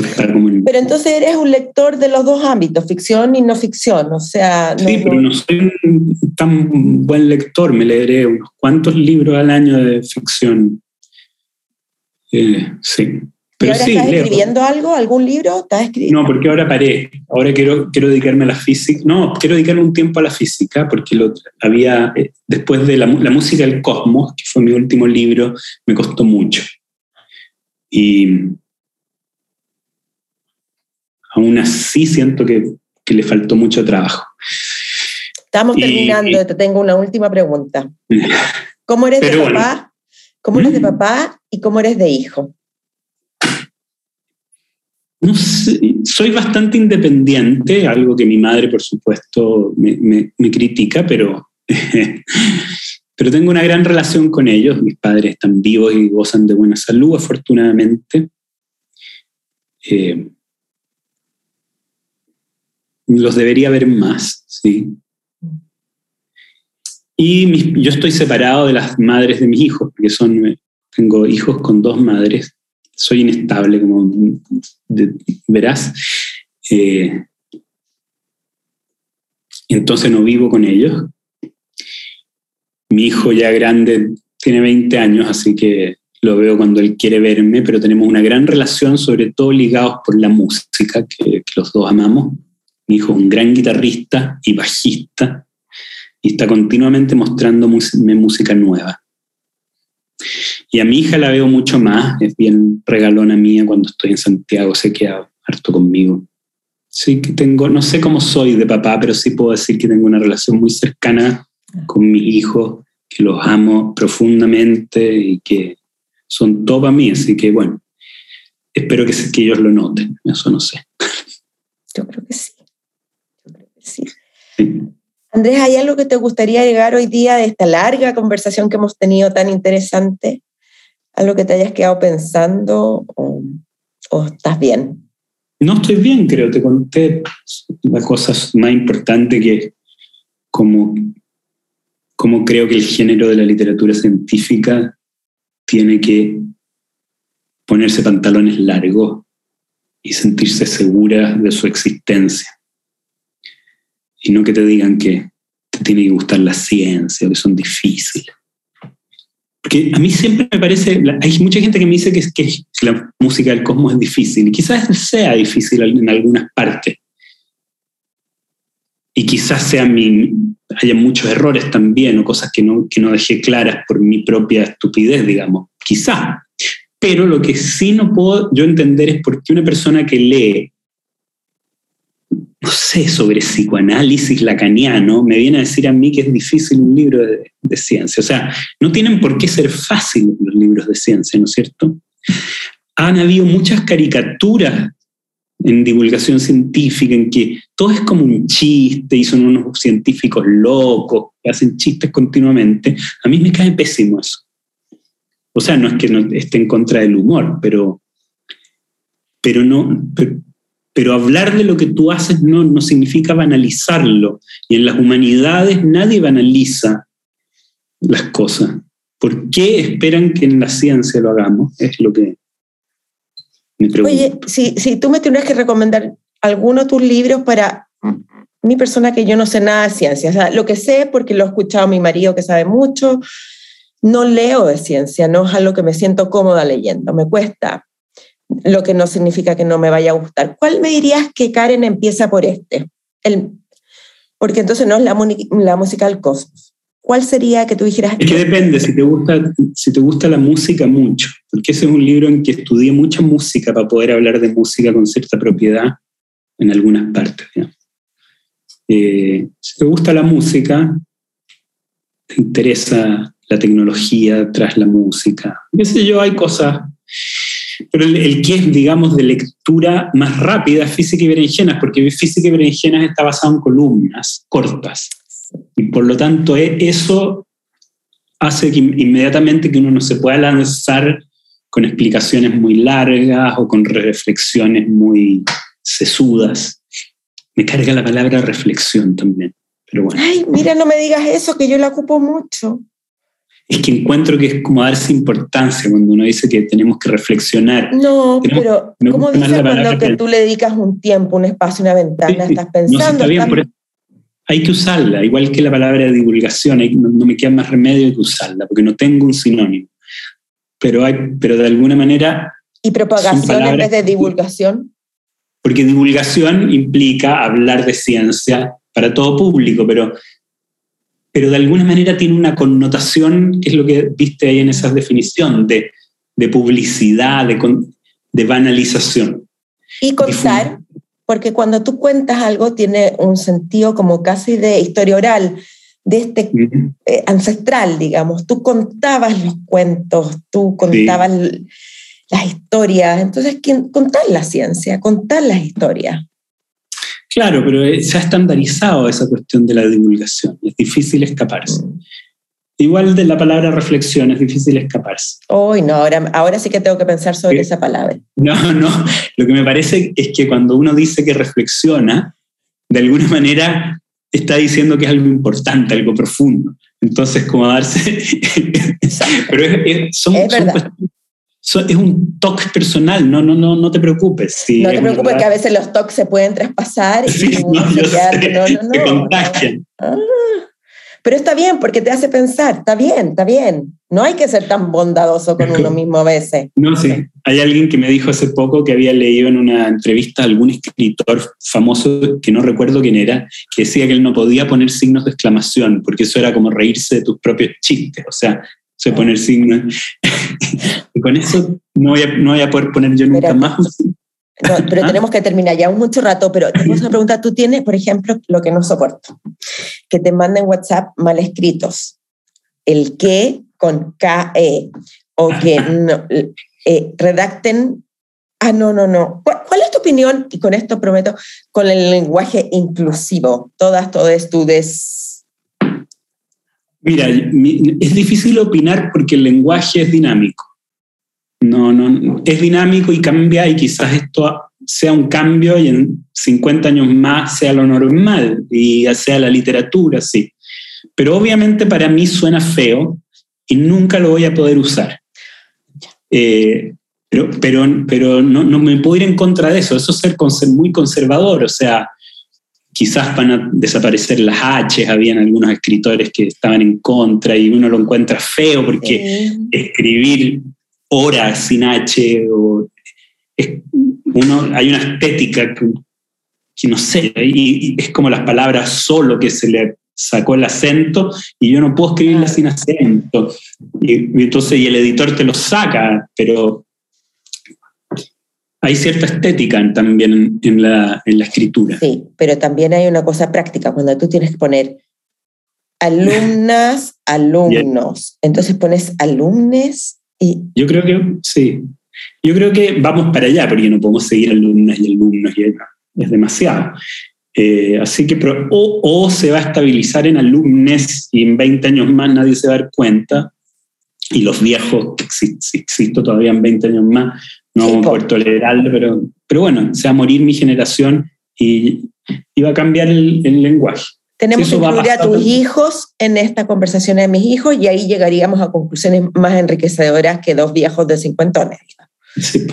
está como Pero entonces eres un lector de los dos ámbitos, ficción y no ficción, o sea... sí, pero no soy un tan buen lector, me leeré unos cuantos libros al año de ficción. Eh, sí. Pero ahora estás escribiendo algo, algún libro? ¿Estás escribiendo? No, porque ahora paré. Ahora quiero, quiero dedicarme a la física. No, quiero dedicarme un tiempo a la física, porque lo, había, eh, después de la, la, música del cosmos, que fue mi último libro, me costó mucho. Y aún así siento que, que le faltó mucho trabajo. Estamos terminando, te tengo una última pregunta. ¿Cómo eres de papá? ¿Cómo eres de ¿Mm? papá y cómo eres de hijo? No soy bastante independiente, algo que mi madre, por supuesto, me, critica, pero, pero tengo una gran relación con ellos. Mis padres están vivos y gozan de buena salud, afortunadamente. Eh, los debería ver más, sí. Y yo estoy separado de las madres de mis hijos, porque son, tengo hijos con dos madres soy inestable, como verás. Eh, entonces no vivo con ellos. Mi hijo ya grande tiene 20 años, así que lo veo cuando él quiere verme, pero tenemos una gran relación, sobre todo ligados por la música, que, los dos amamos. Mi hijo es un gran guitarrista y bajista, y está continuamente mostrándome música nueva. Y a mi hija la veo mucho más, es bien regalona mía cuando estoy en Santiago, se queda harto conmigo. Sí que tengo, no sé cómo soy de papá, pero sí puedo decir que tengo una relación muy cercana con mis hijos, que los amo profundamente y que son todo para mí, así que bueno, espero que, que ellos lo noten, eso no sé. Yo creo que sí. Yo creo que sí. Andrés, ¿hay algo que te gustaría llegar hoy día de esta larga conversación que hemos tenido tan interesante? ¿Algo que te hayas quedado pensando o, estás bien? No estoy bien, creo. Te conté la cosa más importante que como, como creo que el género de la literatura científica tiene que ponerse pantalones largos y sentirse segura de su existencia y no que te digan que te tiene que gustar la ciencia que son difíciles. Que a mí siempre me parece, hay mucha gente que me dice que, que la música del cosmos es difícil, y quizás sea difícil en algunas partes. Y quizás sea mi, haya muchos errores también, o cosas que no, que no dejé claras por mi propia estupidez, digamos. Quizás. Pero lo que sí no puedo yo entender es por qué una persona que lee no sé, sobre psicoanálisis lacaniano, me viene a decir a mí que es difícil un libro de, ciencia. O sea, no tienen por qué ser fáciles los libros de ciencia, ¿no es cierto? Han habido muchas caricaturas en divulgación científica en que todo es como un chiste y son unos científicos locos que hacen chistes continuamente. A mí me cae pésimo eso. O sea, no es que no esté en contra del humor, pero, pero no, pero hablar de lo que tú haces no, no significa banalizarlo. Y en las humanidades nadie banaliza las cosas. ¿Por qué esperan que en la ciencia lo hagamos? Es lo que me pregunto. Oye, si, si tú me tuvieras que recomendar alguno de tus libros para mi persona que yo no sé nada de ciencia, o sea, lo que sé porque lo he escuchado mi marido que sabe mucho, no leo de ciencia, no es algo que me siento cómoda leyendo, me cuesta lo que no significa que no me vaya a gustar. ¿Cuál me dirías que Karen empieza por este? El, porque entonces no es la, música del cosmos. ¿Cuál sería que tú dijeras? Es que depende, si te, gusta, si te gusta la música mucho, porque ese es un libro en que estudié mucha música para poder hablar de música con cierta propiedad en algunas partes. Eh, si te gusta la música, te interesa la tecnología tras la música, qué sé yo, hay cosas pero el, que es, digamos, de lectura más rápida es Física y Berenjenas, porque Física y Berenjenas está basado en columnas cortas. Y por lo tanto, e, eso hace que inmediatamente que uno no se pueda lanzar con explicaciones muy largas o con reflexiones muy sesudas. Me carga la palabra reflexión también. Pero bueno. Ay, mira, no me digas eso, que yo la ocupo mucho es que encuentro que es como darse importancia cuando uno dice que tenemos que reflexionar. No, pero ¿cómo dices cuando que tú le dedicas un tiempo, un espacio, una ventana? estás pensando. hay que usarla, igual que la palabra divulgación, no, me queda más remedio que usarla, porque no tengo un sinónimo. Pero, hay, pero de alguna manera... ¿Y propagación en vez de divulgación? Porque divulgación implica hablar de ciencia para todo público, pero pero de alguna manera tiene una connotación, que es lo que viste ahí en esa definición, de, publicidad, de, de banalización. Y contar, porque cuando tú cuentas algo tiene un sentido como casi de historia oral, de este eh, ancestral, digamos. Tú contabas los cuentos, tú contabas las historias. Entonces, contar la ciencia, contar las historias. Claro, pero se ha estandarizado esa cuestión de la divulgación. Es difícil escaparse. Igual de la palabra reflexión, es difícil escaparse. Uy, no, ahora, ahora sí que tengo que pensar sobre esa palabra. No, no, lo que me parece es que cuando uno dice que reflexiona, de alguna manera está diciendo que es algo importante, algo profundo. Entonces, como darse... Pero es, son, es es un toque personal, no, no, no, no te preocupes. no te preocupes que a veces los toques se pueden traspasar y no, no, no, no, contagian. Ah, pero está bien porque te hace pensar, está bien, está bien. No hay que ser tan bondadoso con uno mismo a veces. No, sí. Hay alguien que me dijo hace poco que había leído en una entrevista a algún escritor famoso, que no recuerdo quién era, que decía que él no podía poner signos de exclamación porque eso era como reírse de tus propios chistes. O sea, se poner signos. y con eso no voy, a, no voy a poder poner yo nunca más. No, pero ¿Ah? tenemos que terminar ya un mucho rato, pero tenemos una pregunta. Tú tienes, por ejemplo, lo que no soporto, que te manden WhatsApp mal escritos. El que con KE o que no, eh, redacten. Ah, no, no, no. ¿Cuál, es tu opinión? Y con esto prometo, con el lenguaje inclusivo. Todas, todas, tú des Mira, es difícil opinar porque el lenguaje es dinámico. No, no, es dinámico y cambia y quizás esto sea un cambio y en 50 años más sea lo normal y sea la literatura, sí. Pero obviamente para mí suena feo y nunca lo voy a poder usar. Eh, pero pero, pero no, no, me puedo ir en contra de eso, eso es ser muy conservador, o sea, quizás van a desaparecer las H, habían algunos escritores que estaban en contra y uno lo encuentra feo porque escribir horas sin H o uno, hay una estética que, no sé, y, es como las palabras solo que se le sacó el acento y yo no puedo escribirla sin acento. Y, entonces, y el editor te lo saca, pero hay cierta estética también en la, en la escritura. Sí, pero también hay una cosa práctica, cuando tú tienes que poner alumnas, alumnos, entonces pones alumnes y... Yo creo que sí, yo creo que vamos para allá, porque no podemos seguir alumnas y alumnos, y es demasiado. Eh, así que, o, se va a estabilizar en alumnes y en 20 años más nadie se va a dar cuenta, y los viejos, si, existo todavía en 20 años más, no a poder tolerarlo, pero, pero bueno, se va a morir mi generación y, va a cambiar el, lenguaje. Tenemos que incluir a, tus hijos en esta conversación de mis hijos y ahí llegaríamos a conclusiones más enriquecedoras que dos viejos de 50 años. Sí.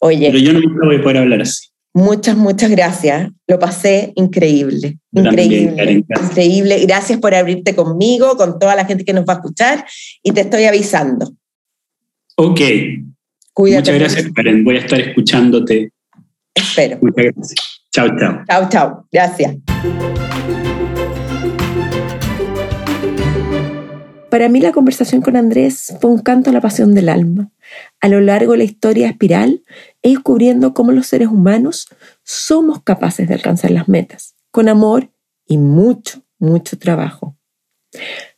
Oye. Pero yo no voy a poder hablar así. Muchas, muchas gracias. Lo pasé increíble. increíble. increíble. Gracias por abrirte conmigo, con toda la gente que nos va a escuchar y te estoy avisando. Ok. Muchas gracias, Karen. Voy a estar escuchándote. Espero. Muchas gracias. Chao, chao. Chao, chao. Gracias. Para mí la conversación con Andrés fue un canto a la pasión del alma. A lo largo de la historia espiral, he descubriendo cómo los seres humanos somos capaces de alcanzar las metas, con amor y mucho, mucho trabajo.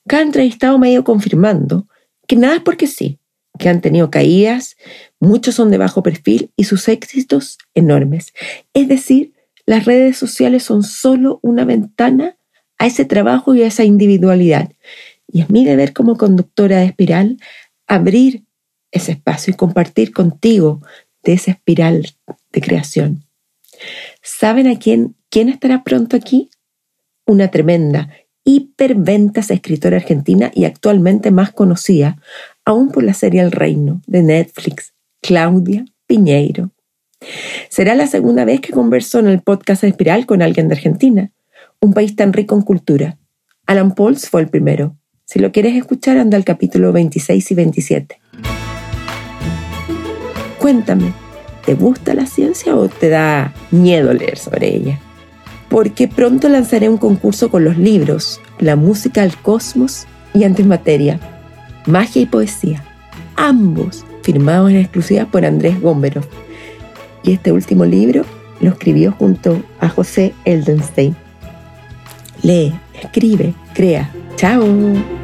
Cada entrevistado me ha ido confirmando que nada es porque sí, que han tenido caídas, muchos son de bajo perfil y sus éxitos enormes. Es decir, las redes sociales son solo una ventana a ese trabajo y a esa individualidad y es mi deber como conductora de espiral abrir ese espacio y compartir contigo de esa espiral de creación. ¿Saben a quién, quién estará pronto aquí? Una tremenda, hiperventas escritora argentina y actualmente más conocida aún por la serie El Reino de Netflix, Claudia Piñeiro. Será la segunda vez que converso en el podcast Espiral con alguien de Argentina, un país tan rico en cultura. Alan Pauls fue el primero. Si lo quieres escuchar, anda al capítulo 26 y 27. Cuéntame, ¿te gusta la ciencia o te da miedo leer sobre ella? Porque pronto lanzaré un concurso con los libros La música al cosmos y Antimateria, Magia y Poesía, ambos firmados en exclusiva por Andrés Gómbero. Y este último libro lo escribió junto a José Eldenstein. Lee, escribe, crea. ¡Chao!